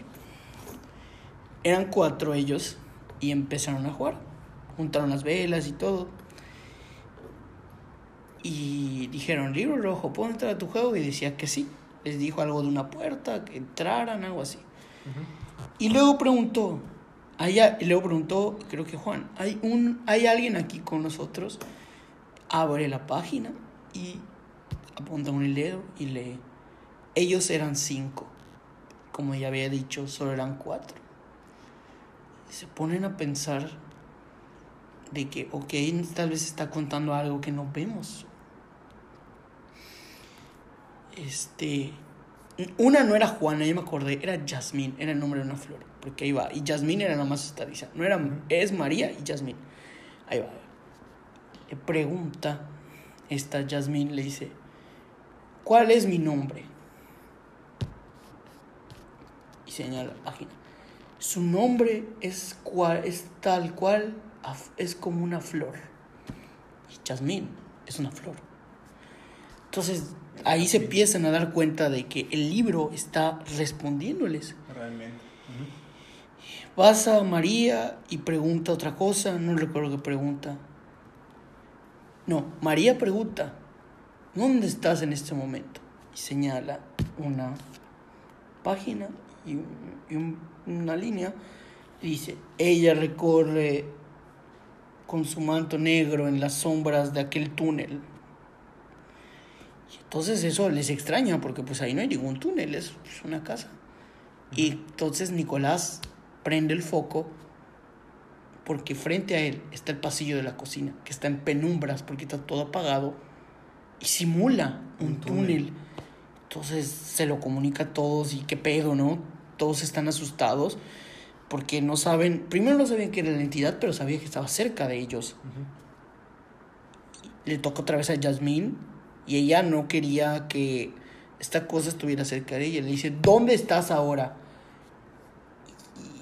[SPEAKER 3] Eran cuatro ellos y empezaron a jugar. Juntaron las velas y todo. Y dijeron, libro rojo, ¿puedo entrar a tu juego? Y decía que sí. Les dijo algo de una puerta, que entraran, algo así. Y luego preguntó, allá, y luego preguntó, creo que Juan, ¿hay, un, ¿hay alguien aquí con nosotros? Abre la página y apunta con el dedo y lee. Ellos eran cinco. Como ya había dicho, solo eran cuatro. Y se ponen a pensar de que, ok, tal vez está contando algo que no vemos. Este. Una no era Juana, yo me acordé, era Jasmine, era el nombre de una flor. Porque ahí va. Y Jasmine era la más estadiza. No era. Es María y Jasmine. Ahí va. Le pregunta. Esta Jasmine le dice: ¿Cuál es mi nombre? Y señala la página. Su nombre es, cual, es tal cual, es como una flor. Y Jasmine es una flor. Entonces ahí se empiezan a dar cuenta de que el libro está respondiéndoles.
[SPEAKER 2] Realmente.
[SPEAKER 3] Vas a María y pregunta otra cosa, no recuerdo qué pregunta. No, María pregunta, ¿dónde estás en este momento? Y señala una página y, y un, una línea. Y dice, ella recorre con su manto negro en las sombras de aquel túnel. Y entonces eso les extraña porque pues ahí no hay ningún túnel, es una casa. Y entonces Nicolás prende el foco porque frente a él está el pasillo de la cocina, que está en penumbras porque está todo apagado y simula un,
[SPEAKER 2] Un
[SPEAKER 3] túnel.
[SPEAKER 2] túnel.
[SPEAKER 3] Entonces se lo comunica a todos y qué pedo, ¿no? Todos están asustados porque no saben, primero no sabían que era la entidad, pero sabían que estaba cerca de ellos. Le toca otra vez a Jasmine y ella no quería que esta cosa estuviera cerca de ella. Le dice, ¿dónde estás ahora?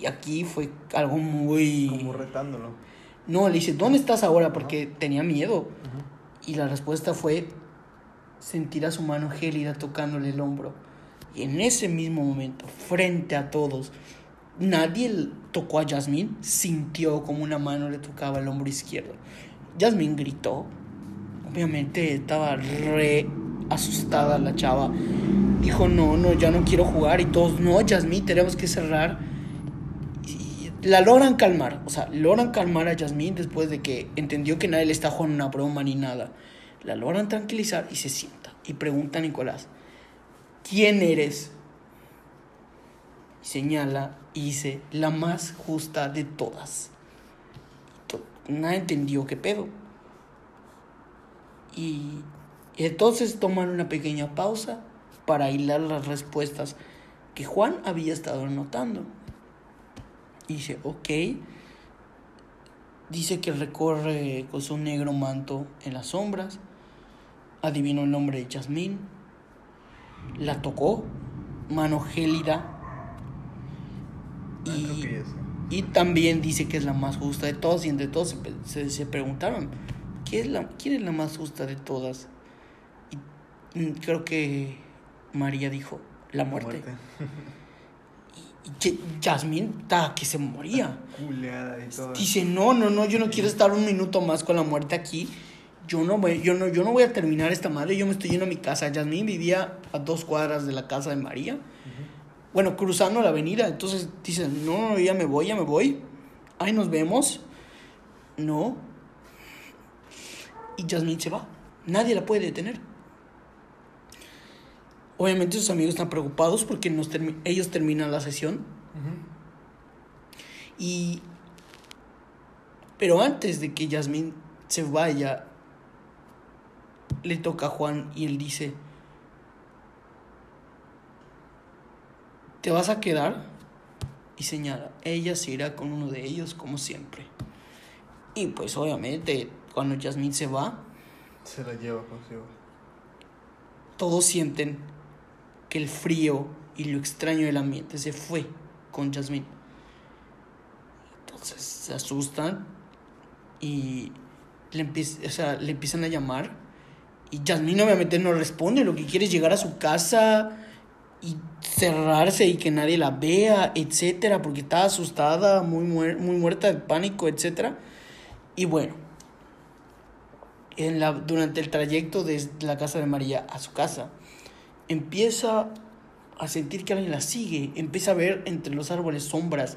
[SPEAKER 3] Y aquí fue algo muy...
[SPEAKER 2] Como retándolo.
[SPEAKER 3] No, le dice, ¿dónde estás ahora? Porque tenía miedo. Y la respuesta fue sentir a su mano gélida tocándole el hombro. Y en ese mismo momento, frente a todos, nadie tocó a Jasmine, sintió como una mano le tocaba el hombro izquierdo. Jasmine gritó. Obviamente estaba re asustada la chava. Dijo, no, no, ya no quiero jugar. Y todos, no, Jasmine, tenemos que cerrar. La logran calmar. O sea, logran calmar a Jasmine después de que entendió que nadie le está jugando una broma ni nada. La logran tranquilizar y se sienta. Y pregunta a Nicolás, ¿quién eres? Y señala y dice, la más justa de todas. To- Nadie entendió qué pedo. Y entonces toman una pequeña pausa para hilar las respuestas que Juan había estado anotando. Dice, ok. Dice que recorre con su negro manto en las sombras. Adivinó el nombre de Jasmine. La tocó. Mano gélida. Y, y también dice que es la más justa de todas. Y entre todos se, se preguntaron, ¿quién es, la, ¿quién es la más justa de todas? Y mm, creo que María dijo, la muerte. Y Ye- Jasmine estaba que se moría.
[SPEAKER 2] Culeada y todo.
[SPEAKER 3] Dice, no, no, no, yo no quiero estar un minuto más con la muerte aquí. Yo no, voy, yo, no, yo no voy a terminar esta madre, yo me estoy yendo a mi casa. Jasmine vivía a dos cuadras de la casa de María. Bueno, cruzando la avenida. Entonces dice, no, no, ya me voy, ya me voy. Ahí nos vemos. No. Y Jasmine se va. Nadie la puede detener. Obviamente sus amigos están preocupados porque nos termi- ellos terminan la sesión. Y. Pero antes de que Yasmín se vaya, le toca a Juan y él dice: ¿Te vas a quedar? Y señala: Ella se irá con uno de ellos, como siempre. Y pues, obviamente, cuando Yasmín se va,
[SPEAKER 2] Se la lleva consigo.
[SPEAKER 3] todos sienten que el frío y lo extraño del ambiente. Se fue con Jasmine. Entonces se asustan y le, o sea, le empiezan a llamar. Y Jasmine obviamente no responde. Lo que quiere es llegar a su casa y cerrarse y que nadie la vea, etcétera, porque estaba asustada, muy, muer- muy muerta de pánico, etcétera. Y bueno, en la, durante el trayecto desde la casa de María a su casa, empieza a sentir que alguien la sigue, empieza a ver entre los árboles sombras,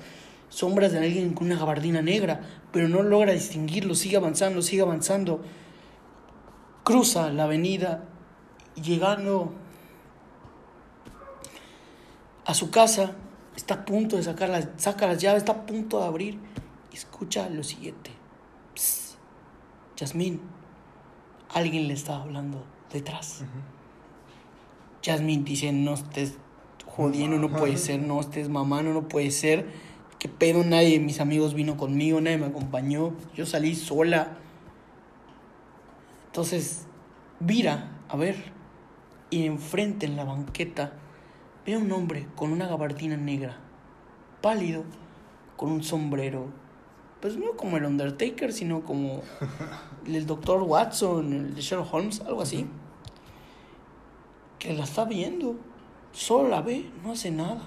[SPEAKER 3] sombras de alguien con una gabardina negra, pero no logra distinguirlo, sigue avanzando, sigue avanzando, cruza la avenida, llegando a su casa, está a punto de sacar las, saca las llaves, está a punto de abrir, escucha lo siguiente. Psst, Yasmín, alguien le está hablando detrás. Jasmine dice, no estés jodiendo, no puede ser, no estés mamando, no puede ser. ¿Qué pedo? Nadie de mis amigos vino conmigo, nadie me acompañó. Yo salí sola. Entonces, vira, a ver, y enfrente en la banqueta ve a un hombre con una gabardina negra, pálido, con un sombrero. Pues no como el Undertaker, sino como el Doctor Watson, el Sherlock Holmes, algo así que la está viendo. Solo la ve, no hace nada.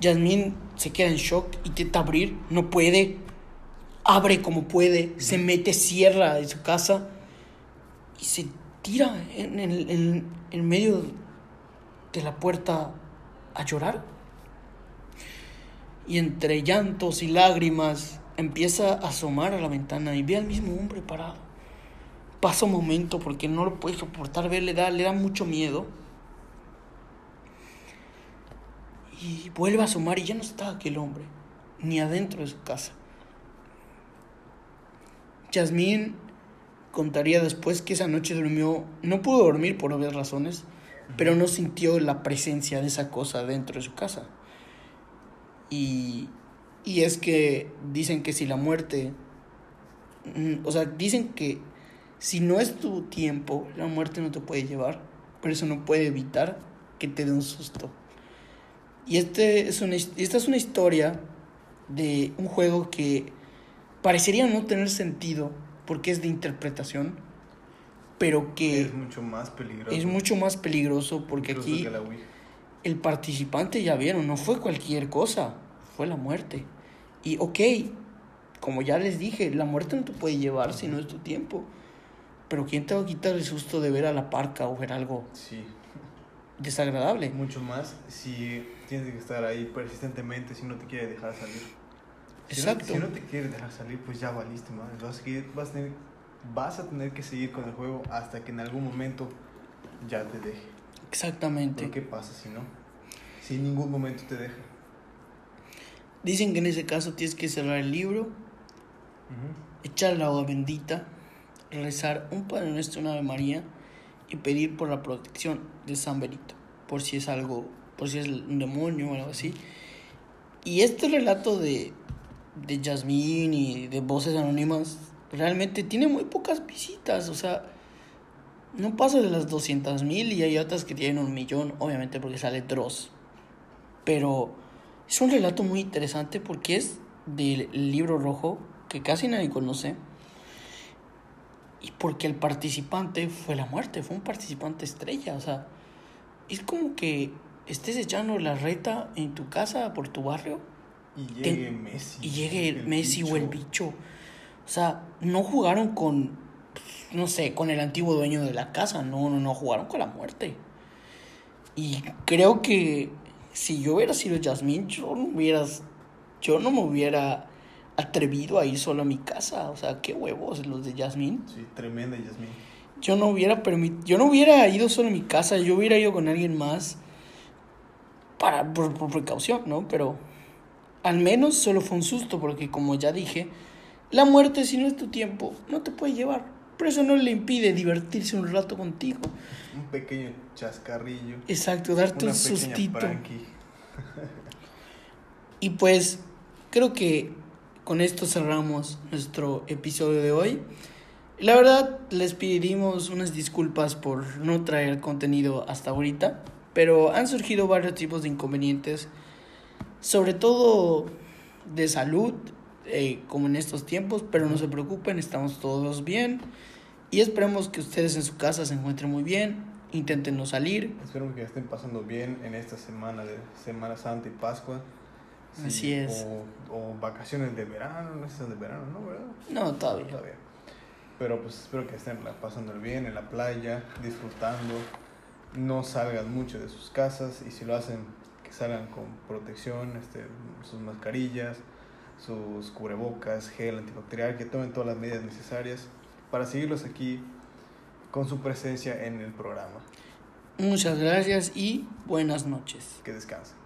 [SPEAKER 3] Yasmín se queda en shock, intenta abrir, no puede. Abre como puede, se mete, cierra de su casa y se tira en, en- en medio de la puerta a llorar. Y entre llantos y lágrimas empieza a asomar a la ventana y ve al mismo hombre parado pasa un momento porque no lo puede soportar ver, le da, le da mucho miedo. Y vuelve a asomar y ya no está aquel hombre, ni adentro de su casa. Yasmín contaría después que esa noche durmió, no pudo dormir por obvias razones, pero no sintió la presencia de esa cosa dentro de su casa. Y, y es que dicen que si la muerte, mm, o sea, dicen que si no es tu tiempo, la muerte no te puede llevar, pero eso no puede evitar que te dé un susto. Y este es una, esta es una historia de un juego que parecería no tener sentido porque es de interpretación, pero que
[SPEAKER 2] Es mucho más peligroso.
[SPEAKER 3] es mucho más peligroso porque
[SPEAKER 2] incluso
[SPEAKER 3] aquí el participante, ya vieron, no fue cualquier cosa, fue la muerte. Y ok, como ya les dije, la muerte no te puede llevar si no es tu tiempo. Pero ¿quién te va a quitar el susto de ver a la parca o ver algo
[SPEAKER 2] Sí.
[SPEAKER 3] desagradable?
[SPEAKER 2] Mucho más si tienes que estar ahí persistentemente si no te quiere dejar salir. Si no-
[SPEAKER 3] Exacto.
[SPEAKER 2] Si no, te quiere dejar salir, pues ya valiste, madre. Vas a, seguir- vas, a tener, vas a tener que seguir con el juego hasta que en algún momento ya te deje.
[SPEAKER 3] Exactamente.
[SPEAKER 2] ¿Pero qué pasa si no? Si en ningún momento te deja.
[SPEAKER 3] Dicen que en ese caso tienes que cerrar el libro, echar el agua bendita, rezar un Padre Nuestro, una Ave María y pedir por la protección de San Benito, por si es algo, por si es un demonio o algo así. Y este relato de, de Yasmín y de voces anónimas realmente tiene muy pocas visitas, o sea, no pasa de las 200 mil y hay otras que tienen un millón, obviamente porque sale Dross. Pero es un relato muy interesante porque es del libro rojo que casi nadie conoce. Y porque el participante fue la muerte, fue un participante estrella. O sea, es como que estés echando la reta en tu casa, por tu barrio,
[SPEAKER 2] Y
[SPEAKER 3] Te-
[SPEAKER 2] llegue Messi.
[SPEAKER 3] y llegue el Messi o el
[SPEAKER 2] bicho.
[SPEAKER 3] O sea, no jugaron con, no sé, con el antiguo dueño de la casa. No, no, no, jugaron con la muerte. Y creo que si yo hubiera sido Yasmín, yo no hubieras, yo no me hubiera atrevido a ir solo a mi casa. O sea, qué huevos los de Yasmín.
[SPEAKER 2] Sí, tremenda Yasmín.
[SPEAKER 3] Yo no hubiera permit- yo no hubiera ido solo a mi casa, yo hubiera ido con alguien más para por, por precaución, ¿no? Pero al menos solo fue un susto porque como ya dije, la muerte si no es tu tiempo no te puede llevar, pero eso no le impide divertirse un rato contigo.
[SPEAKER 2] Un pequeño chascarrillo.
[SPEAKER 3] Exacto, darte
[SPEAKER 2] Una
[SPEAKER 3] un sustito.
[SPEAKER 2] pranky.
[SPEAKER 3] Y pues creo que con esto cerramos nuestro episodio de hoy. La verdad, les pedimos unas disculpas por no traer contenido hasta ahorita, pero han surgido varios tipos de inconvenientes, sobre todo de salud, eh, como en estos tiempos, pero no se preocupen, estamos todos bien y esperemos que ustedes en su casa se encuentren muy bien, intenten no salir.
[SPEAKER 2] Espero que estén pasando bien en esta semana de Semana Santa y Pascua. Sí,
[SPEAKER 3] Así es.
[SPEAKER 2] O, o vacaciones de verano, no son de verano, ¿no? ¿Verdad?
[SPEAKER 3] No, todavía.
[SPEAKER 2] Todavía. Pero pues espero que estén pasando bien en la playa, disfrutando. No salgan mucho de sus casas y si lo hacen, que salgan con protección, este, sus mascarillas, sus cubrebocas, gel antibacterial, que tomen todas las medidas necesarias para seguirlos aquí con su presencia en el programa.
[SPEAKER 3] Muchas gracias y buenas noches.
[SPEAKER 2] Que descansen.